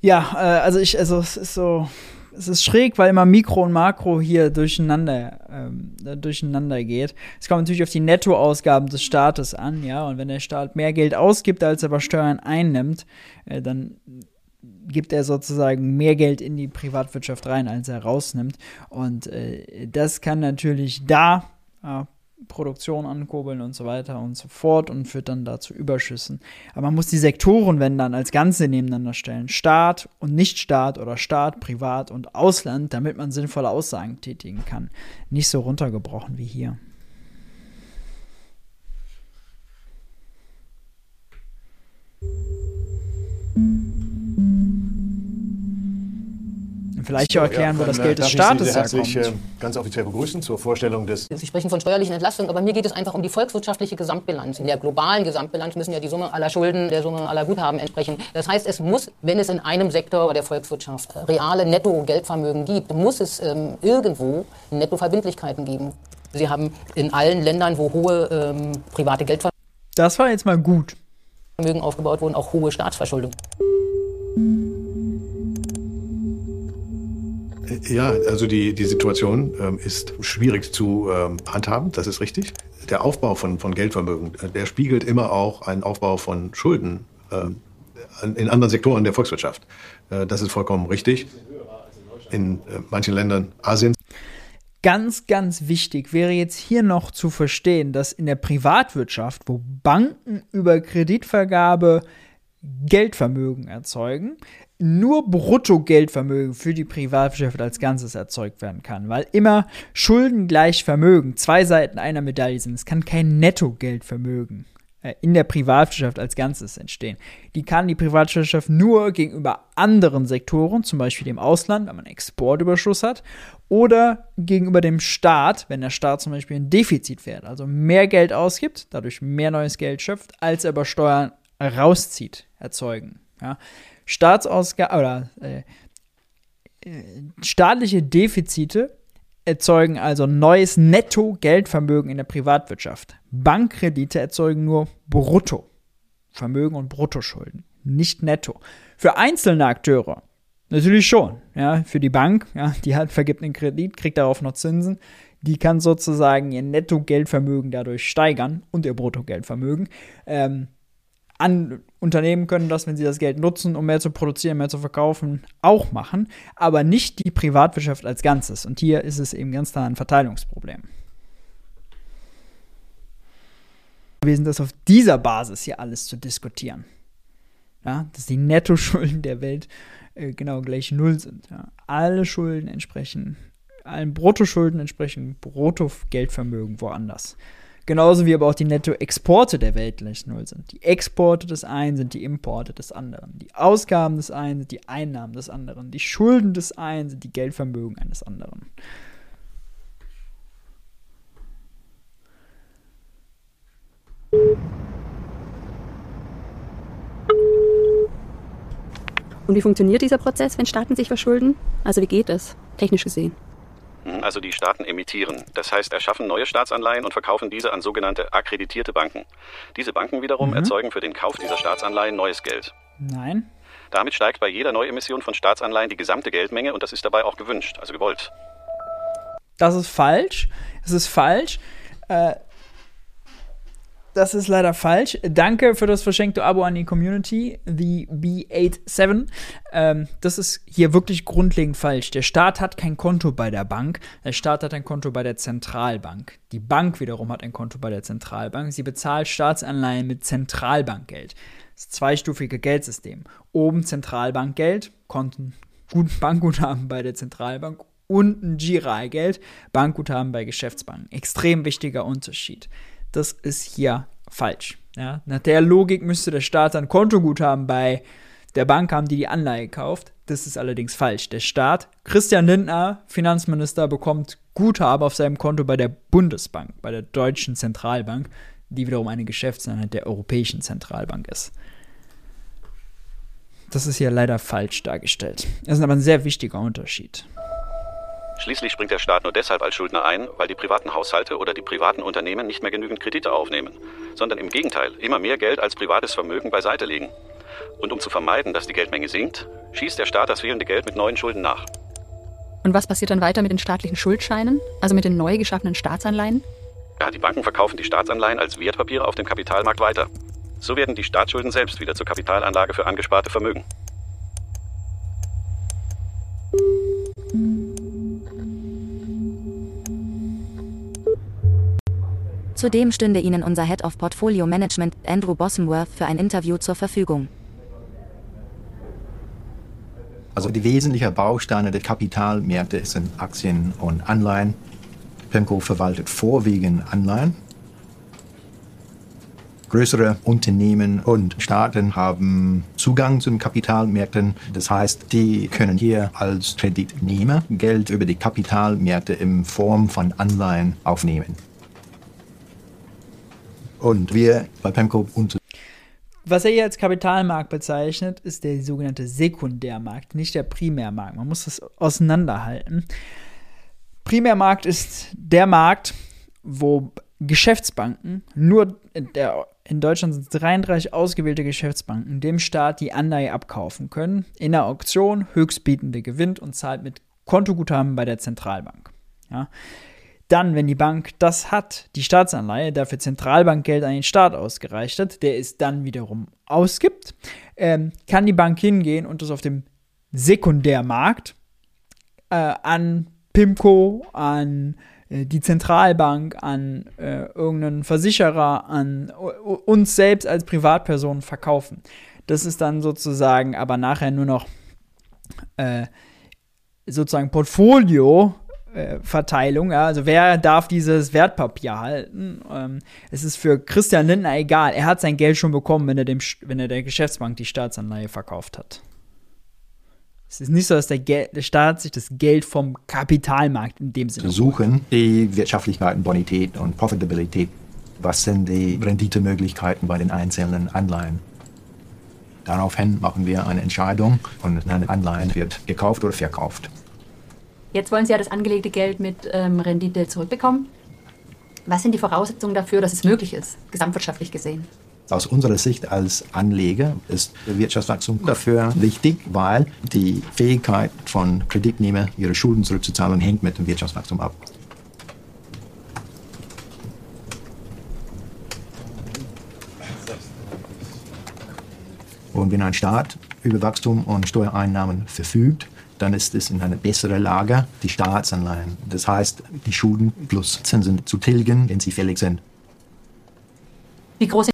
Ja, äh, also ich, also es ist so, es ist schräg, weil immer Mikro und Makro hier durcheinander, ähm, durcheinander geht. Es kommt natürlich auf die Nettoausgaben des Staates an, ja, und wenn der Staat mehr Geld ausgibt, als er bei Steuern einnimmt, äh, dann gibt er sozusagen mehr Geld in die Privatwirtschaft rein, als er rausnimmt. Und äh, das kann natürlich da äh, Produktion ankurbeln und so weiter und so fort und führt dann dazu Überschüssen. Aber man muss die Sektoren, wenn dann, als Ganze nebeneinander stellen. Staat und Nichtstaat oder Staat, Privat und Ausland, damit man sinnvolle Aussagen tätigen kann. Nicht so runtergebrochen wie hier. Vielleicht auch erklären, wo das Geld des Staates herkommt. Äh, ganz offiziell begrüßen zur Vorstellung des. Sie sprechen von steuerlichen Entlastungen, aber mir geht es einfach um die volkswirtschaftliche Gesamtbilanz. In der globalen Gesamtbilanz müssen ja die Summe aller Schulden der Summe aller Guthaben entsprechen. Das heißt, es muss, wenn es in einem Sektor der Volkswirtschaft reale Netto-Geldvermögen gibt, muss es ähm, irgendwo Nettoverbindlichkeiten geben. Sie haben in allen Ländern, wo hohe ähm, private Geldvermögen das war jetzt mal gut. aufgebaut wurden, auch hohe Staatsverschuldung. Ja, also die, die Situation ähm, ist schwierig zu ähm, handhaben, das ist richtig. Der Aufbau von, von Geldvermögen, äh, der spiegelt immer auch einen Aufbau von Schulden äh, in anderen Sektoren der Volkswirtschaft. Äh, das ist vollkommen richtig. In äh, manchen Ländern Asiens. Ganz, ganz wichtig wäre jetzt hier noch zu verstehen, dass in der Privatwirtschaft, wo Banken über Kreditvergabe Geldvermögen erzeugen, nur Bruttogeldvermögen für die Privatwirtschaft als Ganzes erzeugt werden kann, weil immer Schulden gleich Vermögen zwei Seiten einer Medaille sind. Es kann kein Nettogeldvermögen äh, in der Privatwirtschaft als Ganzes entstehen. Die kann die Privatwirtschaft nur gegenüber anderen Sektoren, zum Beispiel dem Ausland, wenn man Exportüberschuss hat, oder gegenüber dem Staat, wenn der Staat zum Beispiel ein Defizit fährt, also mehr Geld ausgibt, dadurch mehr neues Geld schöpft, als er über Steuern rauszieht, erzeugen. Ja. Staatsausgaben oder äh, äh, staatliche Defizite erzeugen also neues Netto-Geldvermögen in der Privatwirtschaft. Bankkredite erzeugen nur Brutto-Vermögen und Bruttoschulden, nicht netto. Für einzelne Akteure natürlich schon. Ja, für die Bank, ja, die hat, vergibt einen Kredit, kriegt darauf noch Zinsen. Die kann sozusagen ihr Netto-Geldvermögen dadurch steigern und ihr Bruttogeldvermögen. Ähm, an Unternehmen können das, wenn sie das Geld nutzen, um mehr zu produzieren, mehr zu verkaufen, auch machen, aber nicht die Privatwirtschaft als Ganzes. Und hier ist es eben ganz klar ein Verteilungsproblem. gewesen, das auf dieser Basis hier alles zu diskutieren. Ja, dass die Nettoschulden der Welt äh, genau gleich null sind. Ja. Alle Schulden entsprechen, allen Bruttoschulden entsprechen Bruttogeldvermögen woanders. Genauso wie aber auch die Nettoexporte der Welt gleich null sind. Die Exporte des einen sind die Importe des anderen. Die Ausgaben des einen sind die Einnahmen des anderen. Die Schulden des einen sind die Geldvermögen eines anderen. Und wie funktioniert dieser Prozess, wenn Staaten sich verschulden? Also wie geht es, technisch gesehen? Also die Staaten emittieren. Das heißt, erschaffen neue Staatsanleihen und verkaufen diese an sogenannte akkreditierte Banken. Diese Banken wiederum mhm. erzeugen für den Kauf dieser Staatsanleihen neues Geld. Nein. Damit steigt bei jeder Neuemission von Staatsanleihen die gesamte Geldmenge und das ist dabei auch gewünscht, also gewollt. Das ist falsch. Es ist falsch. Äh, das ist leider falsch. Danke für das verschenkte Abo an die Community, the B87. Ähm, das ist hier wirklich grundlegend falsch. Der Staat hat kein Konto bei der Bank. Der Staat hat ein Konto bei der Zentralbank. Die Bank wiederum hat ein Konto bei der Zentralbank. Sie bezahlt Staatsanleihen mit Zentralbankgeld. Das zweistufige Geldsystem. Oben Zentralbankgeld, Konten, Bankguthaben bei der Zentralbank unten GIRA-Geld, Bankguthaben bei Geschäftsbanken. Extrem wichtiger Unterschied. Das ist hier falsch. Ja? Nach der Logik müsste der Staat ein Kontoguthaben bei der Bank haben, die die Anleihe kauft. Das ist allerdings falsch. Der Staat, Christian Lindner, Finanzminister, bekommt Guthaben auf seinem Konto bei der Bundesbank, bei der Deutschen Zentralbank, die wiederum eine Geschäftseinheit der Europäischen Zentralbank ist. Das ist hier leider falsch dargestellt. Das ist aber ein sehr wichtiger Unterschied. Schließlich springt der Staat nur deshalb als Schuldner ein, weil die privaten Haushalte oder die privaten Unternehmen nicht mehr genügend Kredite aufnehmen, sondern im Gegenteil immer mehr Geld als privates Vermögen beiseite legen. Und um zu vermeiden, dass die Geldmenge sinkt, schießt der Staat das fehlende Geld mit neuen Schulden nach. Und was passiert dann weiter mit den staatlichen Schuldscheinen, also mit den neu geschaffenen Staatsanleihen? Ja, die Banken verkaufen die Staatsanleihen als Wertpapiere auf dem Kapitalmarkt weiter. So werden die Staatsschulden selbst wieder zur Kapitalanlage für angesparte Vermögen. Zudem stünde Ihnen unser Head of Portfolio Management, Andrew Bossenworth, für ein Interview zur Verfügung. Also die wesentlichen Bausteine der Kapitalmärkte sind Aktien und Anleihen. PIMCO verwaltet vorwiegend Anleihen. Größere Unternehmen und Staaten haben Zugang zu den Kapitalmärkten. Das heißt, die können hier als Kreditnehmer Geld über die Kapitalmärkte in Form von Anleihen aufnehmen. Und wir bei PEMCO unter was er hier als Kapitalmarkt bezeichnet, ist der sogenannte Sekundärmarkt, nicht der Primärmarkt. Man muss das auseinanderhalten. Primärmarkt ist der Markt, wo Geschäftsbanken, nur in, der, in Deutschland sind es 33 ausgewählte Geschäftsbanken, dem Staat die Anleihe abkaufen können. In der Auktion Höchstbietende gewinnt und zahlt mit Kontoguthaben bei der Zentralbank. Ja. Dann, wenn die Bank das hat, die Staatsanleihe, dafür Zentralbankgeld an den Staat ausgereicht hat, der es dann wiederum ausgibt, ähm, kann die Bank hingehen und das auf dem Sekundärmarkt äh, an PIMCO, an äh, die Zentralbank, an äh, irgendeinen Versicherer, an uns selbst als Privatpersonen verkaufen. Das ist dann sozusagen aber nachher nur noch äh, sozusagen Portfolio Verteilung. Ja? Also wer darf dieses Wertpapier halten? Ähm, es ist für Christian Lindner egal. Er hat sein Geld schon bekommen, wenn er, dem, wenn er der Geschäftsbank die Staatsanleihe verkauft hat. Es ist nicht so, dass der, der Staat sich das Geld vom Kapitalmarkt in dem Sinne suchen. Die Wirtschaftlichkeit, Bonität und Profitabilität. Was sind die Renditemöglichkeiten bei den einzelnen Anleihen? Daraufhin machen wir eine Entscheidung und eine Anleihe wird gekauft oder verkauft. Jetzt wollen Sie ja das angelegte Geld mit ähm, Rendite zurückbekommen. Was sind die Voraussetzungen dafür, dass es möglich ist, gesamtwirtschaftlich gesehen? Aus unserer Sicht als Anleger ist Wirtschaftswachstum dafür wichtig, weil die Fähigkeit von Kreditnehmern, ihre Schulden zurückzuzahlen, hängt mit dem Wirtschaftswachstum ab. Und wenn ein Staat über Wachstum und Steuereinnahmen verfügt, dann ist es in einer besseren Lage, die Staatsanleihen, das heißt die Schulden plus Zinsen zu tilgen, wenn sie fällig sind. Wie groß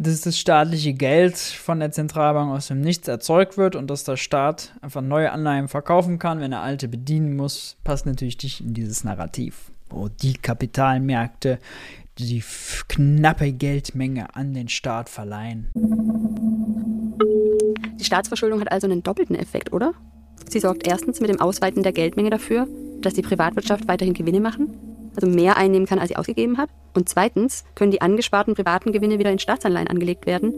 dass das staatliche Geld von der Zentralbank aus dem Nichts erzeugt wird und dass der Staat einfach neue Anleihen verkaufen kann, wenn er alte bedienen muss, passt natürlich nicht in dieses Narrativ, wo die Kapitalmärkte die knappe Geldmenge an den Staat verleihen. Die Staatsverschuldung hat also einen doppelten Effekt, oder? Sie sorgt erstens mit dem Ausweiten der Geldmenge dafür, dass die Privatwirtschaft weiterhin Gewinne machen, also mehr einnehmen kann, als sie ausgegeben hat. Und zweitens können die angesparten privaten Gewinne wieder in Staatsanleihen angelegt werden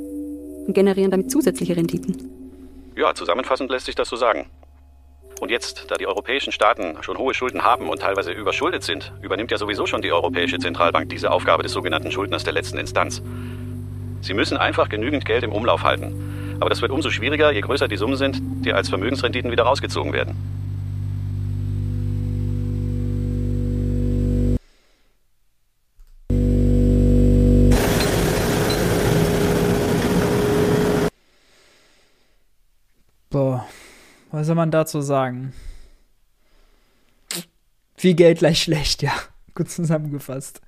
und generieren damit zusätzliche Renditen. Ja, zusammenfassend lässt sich das so sagen. Und jetzt, da die europäischen Staaten schon hohe Schulden haben und teilweise überschuldet sind, übernimmt ja sowieso schon die Europäische Zentralbank diese Aufgabe des sogenannten Schuldners der letzten Instanz. Sie müssen einfach genügend Geld im Umlauf halten. Aber das wird umso schwieriger, je größer die Summen sind, die als Vermögensrenditen wieder rausgezogen werden. Boah, was soll man dazu sagen? Viel Geld gleich schlecht, ja. Gut zusammengefasst.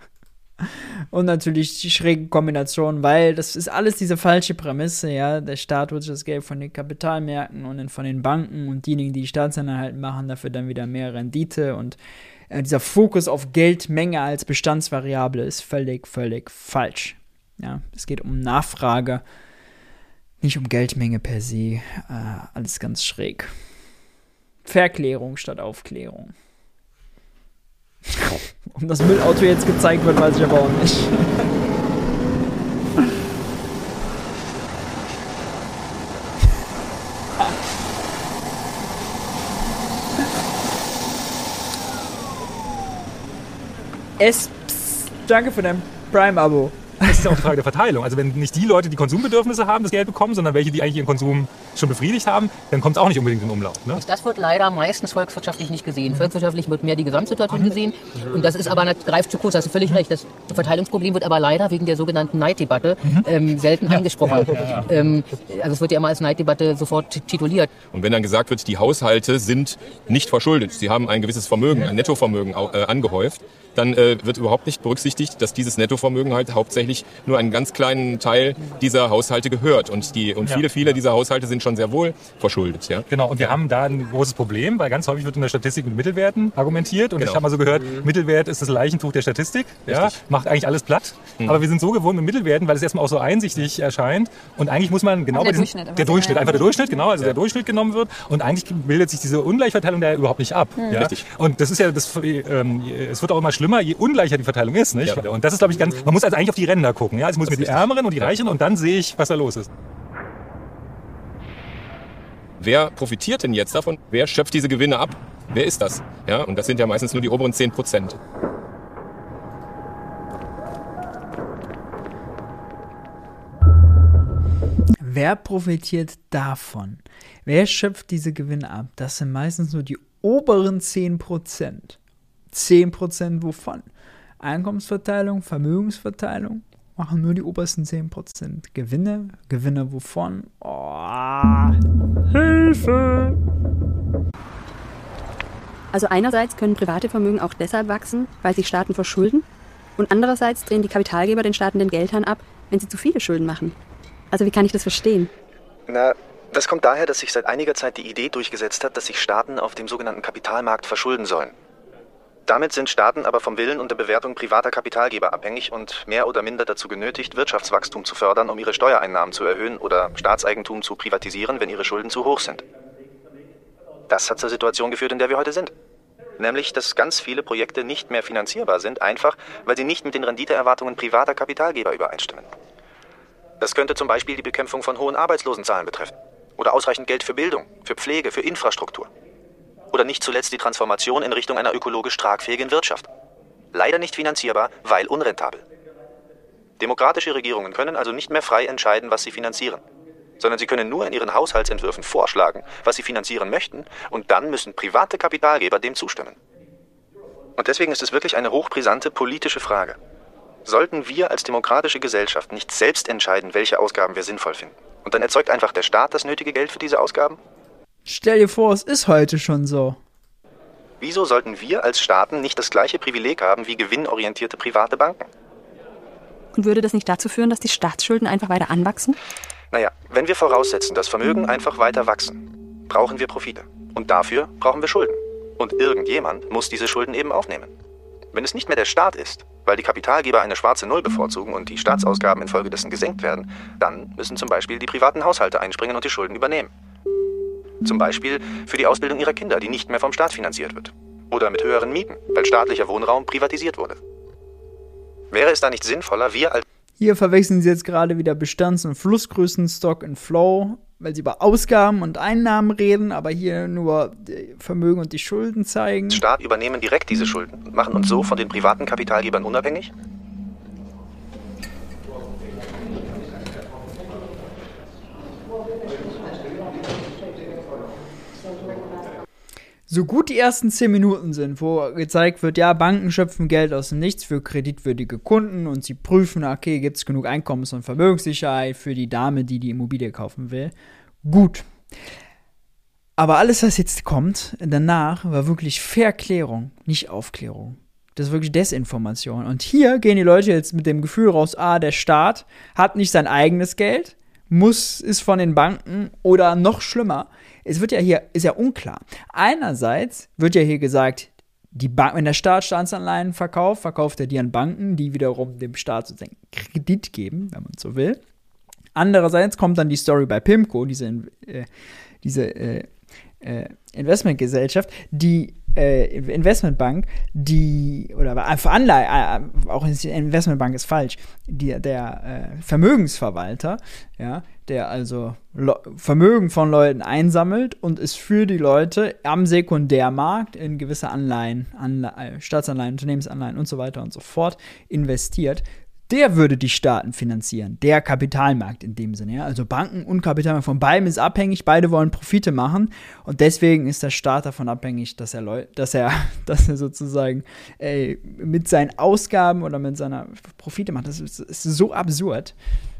Und natürlich die schrägen Kombinationen, weil das ist alles diese falsche Prämisse, ja. Der Staat sich das Geld von den Kapitalmärkten und von den Banken und diejenigen, die die Staatsanleihen machen, dafür dann wieder mehr Rendite und äh, dieser Fokus auf Geldmenge als Bestandsvariable ist völlig, völlig falsch. Ja, es geht um Nachfrage, nicht um Geldmenge per se. Äh, alles ganz schräg. Verklärung statt Aufklärung. (laughs) Warum das Müllauto jetzt gezeigt wird, weiß ich aber auch nicht. (laughs) Es, danke für dein Prime-Abo. Das ist ja auch eine Frage der Verteilung. Also wenn nicht die Leute, die Konsumbedürfnisse haben, das Geld bekommen, sondern welche, die eigentlich ihren Konsum schon befriedigt haben, dann kommt es auch nicht unbedingt in Umlauf. Ne? Das wird leider meistens volkswirtschaftlich nicht gesehen. Volkswirtschaftlich wird mehr die Gesamtsituation gesehen. Und das ist aber, das greift zu kurz, hast du völlig recht. Das Verteilungsproblem wird aber leider wegen der sogenannten Neiddebatte ähm, selten angesprochen. Ähm, also es wird ja immer als Neiddebatte sofort tituliert. Und wenn dann gesagt wird, die Haushalte sind nicht verschuldet, sie haben ein gewisses Vermögen, ein Nettovermögen äh, angehäuft, dann äh, wird überhaupt nicht berücksichtigt, dass dieses Nettovermögen halt hauptsächlich nur einen ganz kleinen Teil dieser Haushalte gehört. Und, die, und Ja. viele, viele dieser Haushalte sind schon sehr wohl verschuldet. Ja? Genau, und wir haben da ein großes Problem, weil ganz häufig wird in der Statistik mit Mittelwerten argumentiert. Und Genau. ich habe mal so gehört, Mittelwert ist das Leichentuch der Statistik. Ja, macht eigentlich alles platt. Mhm. Aber wir sind so gewohnt mit Mittelwerten, weil es erstmal auch so einsichtig erscheint. Und eigentlich muss man genau der bei diesen- Durchschnitt der Durchschnitt, ja. einfach der Durchschnitt, genau, also der Durchschnitt genommen wird. Und eigentlich bildet sich diese Ungleichverteilung da überhaupt nicht ab. Mhm. Ja? Richtig. Und das ist ja, das, ähm, es wird auch immer schlimmer, je ungleicher die Verteilung ist. Nicht? Und das ist, glaube ich, ganz, man muss also eigentlich auf die Ränder gucken. Ja? Also ich muss mir die Ärmeren und die Reicheren und dann sehe ich, was da los ist. Wer profitiert denn jetzt davon? Wer schöpft diese Gewinne ab? Wer ist das? Ja, und das sind ja meistens nur die oberen 10 Prozent. Wer profitiert davon? Wer schöpft diese Gewinne ab? Das sind meistens nur die oberen 10%. 10% wovon? Einkommensverteilung, Vermögensverteilung machen nur die obersten 10%. Gewinne, Gewinne wovon? Oh, Hilfe! Also einerseits können private Vermögen auch deshalb wachsen, weil sich Staaten verschulden und andererseits drehen die Kapitalgeber den Staaten den Geldhahn ab, wenn sie zu viele Schulden machen. Also wie kann ich das verstehen? Na, das kommt daher, dass sich seit einiger Zeit die Idee durchgesetzt hat, dass sich Staaten auf dem sogenannten Kapitalmarkt verschulden sollen. Damit sind Staaten aber vom Willen und der Bewertung privater Kapitalgeber abhängig und mehr oder minder dazu genötigt, Wirtschaftswachstum zu fördern, um ihre Steuereinnahmen zu erhöhen oder Staatseigentum zu privatisieren, wenn ihre Schulden zu hoch sind. Das hat zur Situation geführt, in der wir heute sind. Nämlich, dass ganz viele Projekte nicht mehr finanzierbar sind, einfach weil sie nicht mit den Renditeerwartungen privater Kapitalgeber übereinstimmen. Das könnte zum Beispiel die Bekämpfung von hohen Arbeitslosenzahlen betreffen. Oder ausreichend Geld für Bildung, für Pflege, für Infrastruktur. Oder nicht zuletzt die Transformation in Richtung einer ökologisch tragfähigen Wirtschaft. Leider nicht finanzierbar, weil unrentabel. Demokratische Regierungen können also nicht mehr frei entscheiden, was sie finanzieren, sondern sie können nur in ihren Haushaltsentwürfen vorschlagen, was sie finanzieren möchten, und dann müssen private Kapitalgeber dem zustimmen. Und deswegen ist es wirklich eine hochbrisante politische Frage. Sollten wir als demokratische Gesellschaft nicht selbst entscheiden, welche Ausgaben wir sinnvoll finden? Und dann erzeugt einfach der Staat das nötige Geld für diese Ausgaben? Stell dir vor, es ist heute schon so. Wieso sollten wir als Staaten nicht das gleiche Privileg haben wie gewinnorientierte private Banken? Und würde das nicht dazu führen, dass die Staatsschulden einfach weiter anwachsen? Naja, wenn wir voraussetzen, dass Vermögen einfach weiter wachsen, brauchen wir Profite. Und dafür brauchen wir Schulden. Und irgendjemand muss diese Schulden eben aufnehmen. Wenn es nicht mehr der Staat ist, weil die Kapitalgeber eine schwarze Null bevorzugen und die Staatsausgaben infolgedessen gesenkt werden, dann müssen zum Beispiel die privaten Haushalte einspringen und die Schulden übernehmen. Zum Beispiel für die Ausbildung ihrer Kinder, die nicht mehr vom Staat finanziert wird. Oder mit höheren Mieten, weil staatlicher Wohnraum privatisiert wurde. Wäre es da nicht sinnvoller, wir als Hier verwechseln sie jetzt gerade wieder Bestands- und Flussgrößen, Stock und Flow, weil sie über Ausgaben und Einnahmen reden, aber hier nur Vermögen und die Schulden zeigen. Staat übernehmen direkt diese Schulden und machen uns so von den privaten Kapitalgebern unabhängig? So gut die ersten 10 Minuten sind, wo gezeigt wird, ja, Banken schöpfen Geld aus dem Nichts für kreditwürdige Kunden und sie prüfen, okay, gibt es genug Einkommens- und Vermögenssicherheit für die Dame, die die Immobilie kaufen will. Gut. Aber alles, was jetzt kommt, danach, war wirklich Verklärung, nicht Aufklärung. Das ist wirklich Desinformation. Und hier gehen die Leute jetzt mit dem Gefühl raus, ah, der Staat hat nicht sein eigenes Geld, muss, ist von den Banken oder noch schlimmer. Es wird ja hier, ist ja unklar. Einerseits wird ja hier gesagt, die Bank, wenn der Staat Staatsanleihen verkauft, verkauft er die an Banken, die wiederum dem Staat sozusagen Kredit geben, wenn man so will. Andererseits kommt dann die Story bei Pimco, diese, äh, diese äh, äh, Investmentgesellschaft, die äh, Investmentbank, die, oder Veranlei, äh, auch Investmentbank ist falsch, die, der äh, Vermögensverwalter, ja, der also Le Vermögen von Leuten einsammelt und es für die Leute am Sekundärmarkt in gewisse Anleihen, Anle Staatsanleihen, Unternehmensanleihen und so weiter und so fort investiert, der würde die Staaten finanzieren. Der Kapitalmarkt in dem Sinne. Ja? Also Banken und Kapitalmarkt von beiden ist abhängig. Beide wollen Profite machen. Und deswegen ist der Staat davon abhängig, dass er, dass er, (laughs) dass er sozusagen ey, mit seinen Ausgaben oder mit seiner Profite macht. Das ist, ist so absurd.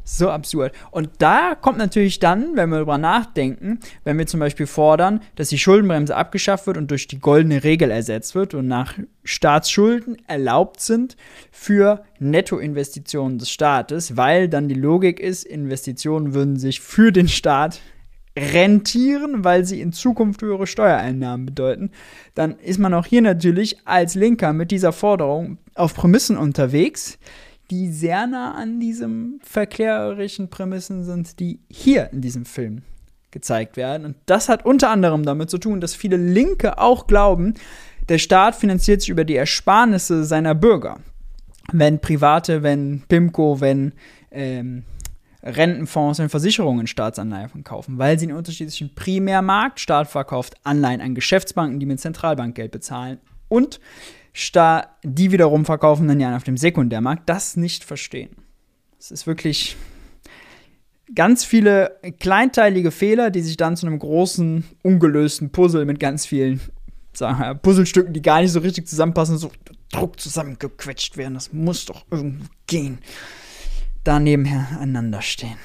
So absurd. Und da kommt natürlich dann, wenn wir darüber nachdenken, wenn wir zum Beispiel fordern, dass die Schuldenbremse abgeschafft wird und durch die goldene Regel ersetzt wird und nach Staatsschulden erlaubt sind für Nettoinvestitionen des Staates, weil dann die Logik ist, Investitionen würden sich für den Staat rentieren, weil sie in Zukunft höhere Steuereinnahmen bedeuten, dann ist man auch hier natürlich als Linker mit dieser Forderung auf Prämissen unterwegs, die sehr nah an diesem verklärerischen Prämissen sind, die hier in diesem Film gezeigt werden. Und das hat unter anderem damit zu tun, dass viele Linke auch glauben, der Staat finanziert sich über die Ersparnisse seiner Bürger. Wenn Private, wenn PIMCO, wenn ähm, Rentenfonds und Versicherungen Staatsanleihen kaufen, weil sie einen unterschiedlichen Primärmarkt, Staat verkauft Anleihen an Geschäftsbanken, die mit Zentralbankgeld bezahlen und Sta die wiederum verkaufen dann ja auf dem Sekundärmarkt, das nicht verstehen. Es ist wirklich ganz viele kleinteilige Fehler, die sich dann zu einem großen, ungelösten Puzzle mit ganz vielen sagen wir, Puzzlestücken, die gar nicht so richtig zusammenpassen, so Druck zusammengequetscht werden. Das muss doch irgendwo gehen. Da nebenher einander stehen.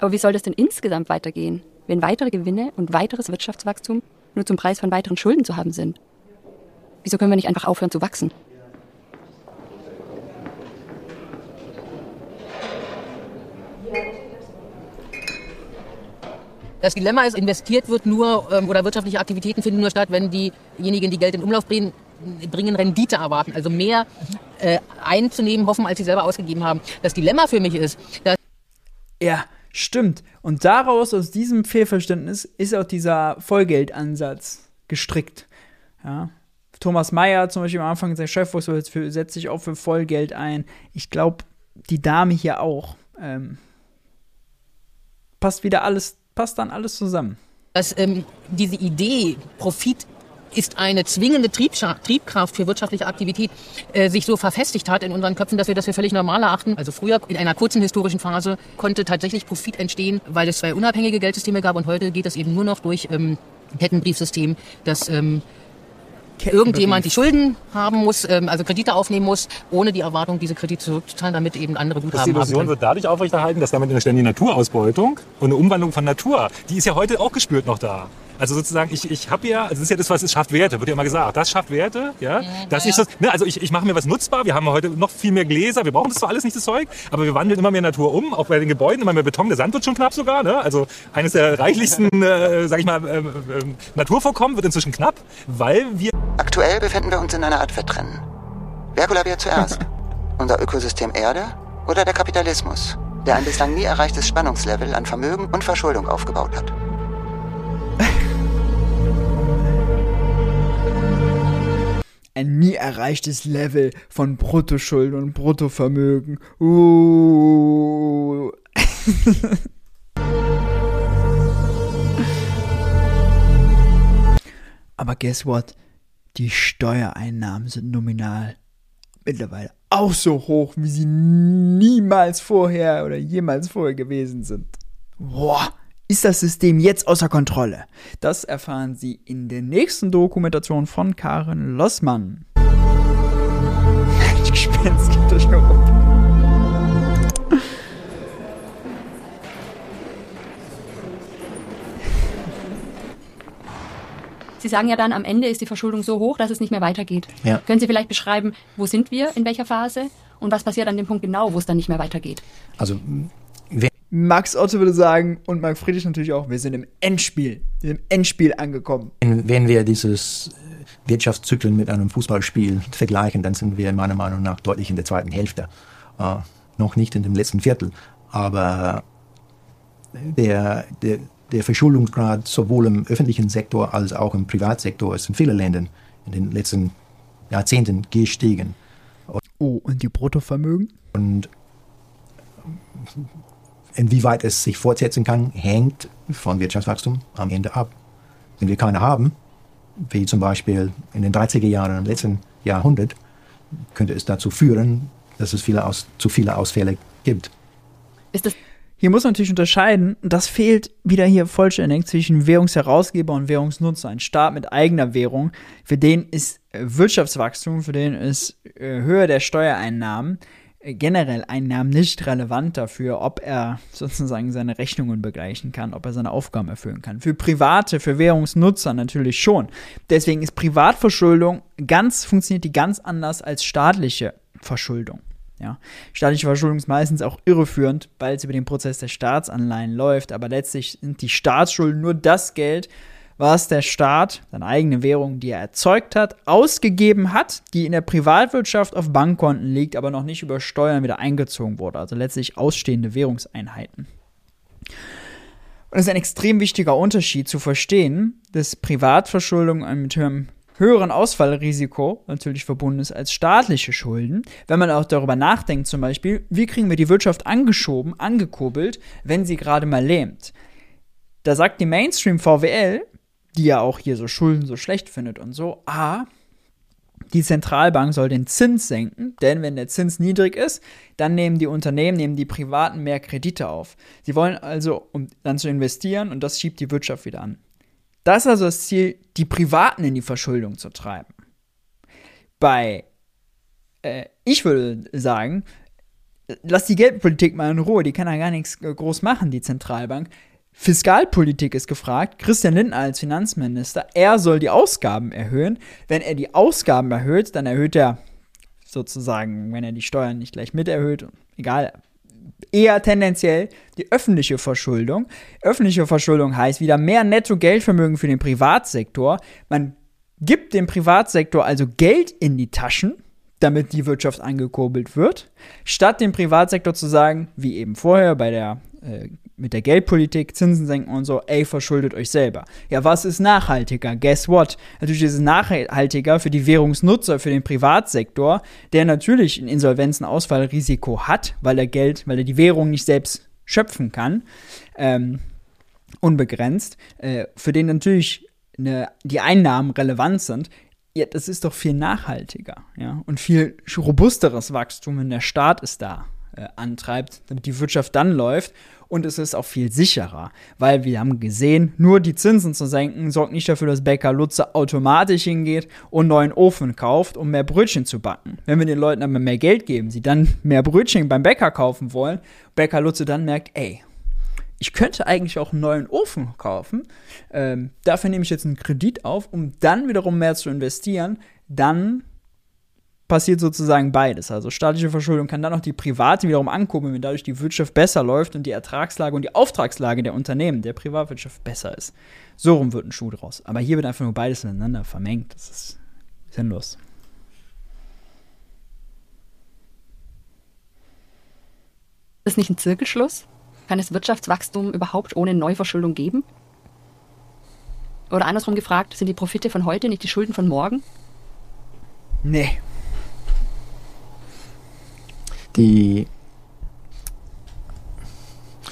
Aber wie soll das denn insgesamt weitergehen, wenn weitere Gewinne und weiteres Wirtschaftswachstum nur zum Preis von weiteren Schulden zu haben sind? Wieso können wir nicht einfach aufhören zu wachsen? Das Dilemma ist, investiert wird nur ähm, oder wirtschaftliche Aktivitäten finden nur statt, wenn diejenigen, die Geld in Umlauf bringen, bringen Rendite erwarten, also mehr äh, einzunehmen hoffen, als sie selber ausgegeben haben. Das Dilemma für mich ist, dass ja, Stimmt. Und daraus, aus diesem Fehlverständnis, ist auch dieser Vollgeldansatz gestrickt. Ja. Thomas Mayer zum Beispiel am Anfang, sein Chef, setzt sich auch für Vollgeld ein. Ich glaube, die Dame hier auch. Ähm, passt wieder alles, passt dann alles zusammen. Dass ähm, diese Idee, Profit ist eine zwingende Triebkraft für wirtschaftliche Aktivität äh, sich so verfestigt hat in unseren Köpfen, dass wir das für völlig normal erachten. Also früher in einer kurzen historischen Phase konnte tatsächlich Profit entstehen, weil es zwei unabhängige Geldsysteme gab und heute geht das eben nur noch durch ähm, Kettenbriefsystem, das ähm, irgendjemand die Schulden haben muss, ähm, also Kredite aufnehmen muss, ohne die Erwartung, diese Kredite zurückzuzahlen, damit eben andere Guthaben haben. Die Illusion wird dadurch aufrechterhalten, dass damit eine ständige Naturausbeutung und eine Umwandlung von Natur, die ist ja heute auch gespürt noch da. Also sozusagen, ich, ich habe ja, also das ist ja das, was es schafft Werte, wird ja immer gesagt. Das schafft Werte, ja. Das ist das, ne, also ich, ich mache mir was nutzbar. Wir haben heute noch viel mehr Gläser. Wir brauchen das zwar alles nicht, das Zeug, aber wir wandeln immer mehr Natur um, auch bei den Gebäuden, immer mehr Beton. Der Sand wird schon knapp sogar, ne? Also eines der reichlichsten, (laughs) äh, sag ich mal, äh, äh, Naturvorkommen wird inzwischen knapp, weil wir... Aktuell befinden wir uns in einer Art Wettrennen. Wer kollabiert zuerst? (laughs) Unser Ökosystem Erde oder der Kapitalismus, der ein bislang nie erreichtes Spannungslevel an Vermögen und Verschuldung aufgebaut hat? Ein nie erreichtes Level von Bruttoschulden und Bruttovermögen. Uh. (laughs) Aber guess what? Die Steuereinnahmen sind nominal mittlerweile auch so hoch, wie sie niemals vorher oder jemals vorher gewesen sind. Boah ist das System jetzt außer Kontrolle? Das erfahren Sie in der nächsten Dokumentation von Karen Lossmann. (laughs) Die Gespenst gibt euch nur. Sie sagen ja dann, am Ende ist die Verschuldung so hoch, dass es nicht mehr weitergeht. Ja. Können Sie vielleicht beschreiben, wo sind wir, in welcher Phase und was passiert an dem Punkt genau, wo es dann nicht mehr weitergeht? Also Max Otto würde sagen und Marc Friedrich natürlich auch, wir sind im Endspiel, sind im Endspiel angekommen. Wenn wir dieses Wirtschaftszyklen mit einem Fußballspiel vergleichen, dann sind wir meiner Meinung nach deutlich in der zweiten Hälfte. Äh, noch nicht in dem letzten Viertel, aber der, der, der Verschuldungsgrad sowohl im öffentlichen Sektor als auch im Privatsektor ist in vielen Ländern in den letzten Jahrzehnten gestiegen. Oh, und die Bruttovermögen? Und Inwieweit es sich fortsetzen kann, hängt von Wirtschaftswachstum am Ende ab. Wenn wir keine haben, wie zum Beispiel in den 30er Jahren im letzten Jahrhundert, könnte es dazu führen, dass es viele aus, zu viele Ausfälle gibt. Ist das hier muss man natürlich unterscheiden, und das fehlt wieder hier vollständig zwischen Währungsherausgeber und Währungsnutzer. Ein Staat mit eigener Währung, für den ist Wirtschaftswachstum, für den ist äh, Höhe der Steuereinnahmen generell Einnahmen nicht relevant dafür, ob er sozusagen seine Rechnungen begleichen kann, ob er seine Aufgaben erfüllen kann. Für Private, für Währungsnutzer natürlich schon. Deswegen ist Privatverschuldung ganz, funktioniert die ganz anders als staatliche Verschuldung. Ja. Staatliche Verschuldung ist meistens auch irreführend, weil es über den Prozess der Staatsanleihen läuft, aber letztlich sind die Staatsschulden nur das Geld, was der Staat, seine eigene Währung, die er erzeugt hat, ausgegeben hat, die in der Privatwirtschaft auf Bankkonten liegt, aber noch nicht über Steuern wieder eingezogen wurde. Also letztlich ausstehende Währungseinheiten. Und es ist ein extrem wichtiger Unterschied zu verstehen, dass Privatverschuldung mit höherem höheren Ausfallrisiko natürlich verbunden ist als staatliche Schulden. Wenn man auch darüber nachdenkt, zum Beispiel, wie kriegen wir die Wirtschaft angeschoben, angekurbelt, wenn sie gerade mal lähmt. Da sagt die Mainstream VWL, die ja auch hier so Schulden so schlecht findet und so, ah, die Zentralbank soll den Zins senken, denn wenn der Zins niedrig ist, dann nehmen die Unternehmen, nehmen die Privaten mehr Kredite auf. Sie wollen also, um dann zu investieren und das schiebt die Wirtschaft wieder an. Das ist also das Ziel, die Privaten in die Verschuldung zu treiben. Bei, äh, ich würde sagen, lass die Geldpolitik mal in Ruhe, die kann ja gar nichts äh, groß machen, die Zentralbank. Fiskalpolitik ist gefragt. Christian Lindner als Finanzminister, er soll die Ausgaben erhöhen. Wenn er die Ausgaben erhöht, dann erhöht er sozusagen, wenn er die Steuern nicht gleich mit erhöht, egal, eher tendenziell die öffentliche Verschuldung. Öffentliche Verschuldung heißt wieder mehr Netto-Geldvermögen für den Privatsektor. Man gibt dem Privatsektor also Geld in die Taschen, damit die Wirtschaft angekurbelt wird, statt dem Privatsektor zu sagen, wie eben vorher bei der äh, mit der Geldpolitik, Zinsen senken und so, ey, verschuldet euch selber. Ja, was ist nachhaltiger? Guess what? Natürlich ist es nachhaltiger für die Währungsnutzer, für den Privatsektor, der natürlich ein Insolvenzenausfallrisiko hat, weil er Geld, weil er die Währung nicht selbst schöpfen kann, ähm, unbegrenzt, äh, für den natürlich eine, die Einnahmen relevant sind. Ja, das ist doch viel nachhaltiger, ja, und viel robusteres Wachstum, wenn der Staat es da äh, antreibt, damit die Wirtschaft dann läuft und es ist auch viel sicherer, weil wir haben gesehen, nur die Zinsen zu senken sorgt nicht dafür, dass Bäcker Lutze automatisch hingeht und neuen Ofen kauft, um mehr Brötchen zu backen. Wenn wir den Leuten aber mehr Geld geben, sie dann mehr Brötchen beim Bäcker kaufen wollen, Bäcker Lutze dann merkt, ey, ich könnte eigentlich auch einen neuen Ofen kaufen. Ähm, dafür nehme ich jetzt einen Kredit auf, um dann wiederum mehr zu investieren. Dann passiert sozusagen beides. Also staatliche Verschuldung kann dann auch die private wiederum ankurbeln, wenn dadurch die Wirtschaft besser läuft und die Ertragslage und die Auftragslage der Unternehmen, der Privatwirtschaft besser ist. So rum wird ein Schuh draus. Aber hier wird einfach nur beides miteinander vermengt. Das ist sinnlos. Ist nicht ein Zirkelschluss? Kann es Wirtschaftswachstum überhaupt ohne Neuverschuldung geben? Oder andersrum gefragt, sind die Profite von heute nicht die Schulden von morgen? Nee, die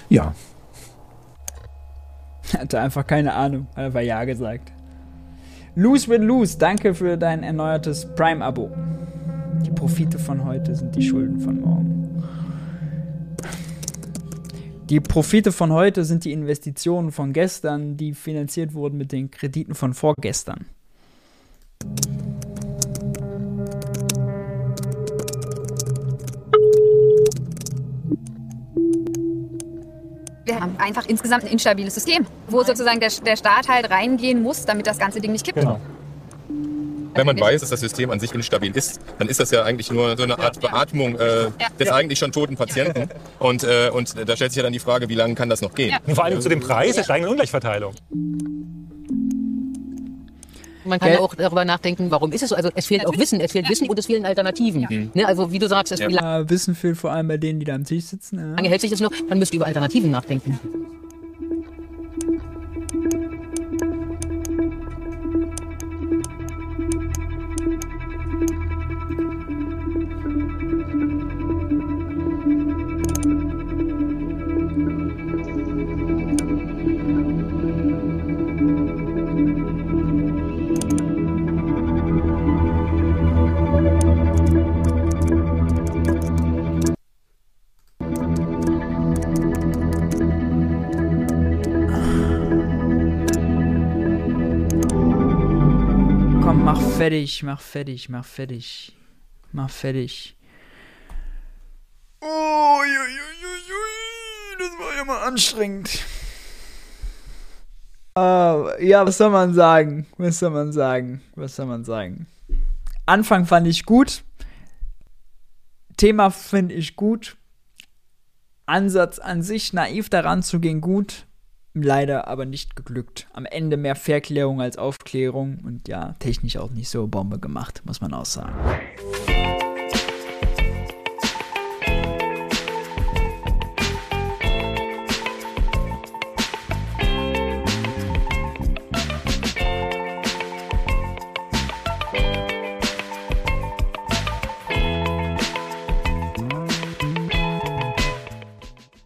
ja. Hatte einfach keine Ahnung, hat einfach Ja gesagt. Lose win lose, danke für dein erneuertes Prime-Abo. Die Profite von heute sind die Schulden von morgen. Die Profite von heute sind die Investitionen von gestern, die finanziert wurden mit den Krediten von vorgestern. Wir haben einfach insgesamt ein instabiles System, wo sozusagen der, der Staat halt reingehen muss, damit das ganze Ding nicht kippt. Genau. Wenn man weiß, dass das System an sich instabil ist, dann ist das ja eigentlich nur so eine Art Beatmung äh, des eigentlich schon toten Patienten. Und, äh, und da stellt sich ja dann die Frage, wie lange kann das noch gehen? Und vor allem zu dem Preis der steigenden Ungleichverteilung. Man kann ja auch darüber nachdenken, warum ist es so. Also es fehlt auch Wissen, es fehlt Wissen und es fehlen Alternativen. Mhm. Ne, also wie du sagst, es ja. ja, Wissen fehlt vor allem bei denen, die da am Tisch sitzen. Ja. Lange hält sich das noch, man müsste über Alternativen nachdenken. Fertig, mach fertig, mach fertig. Mach fertig. Oh, das war ja mal anstrengend. Uh, ja, was soll man sagen? Was soll man sagen? Was soll man sagen? Anfang fand ich gut. Thema finde ich gut. Ansatz an sich, naiv daran zu gehen, gut. Leider aber nicht geglückt. Am Ende mehr Verklärung als Aufklärung und ja, technisch auch nicht so Bombe gemacht, muss man auch sagen.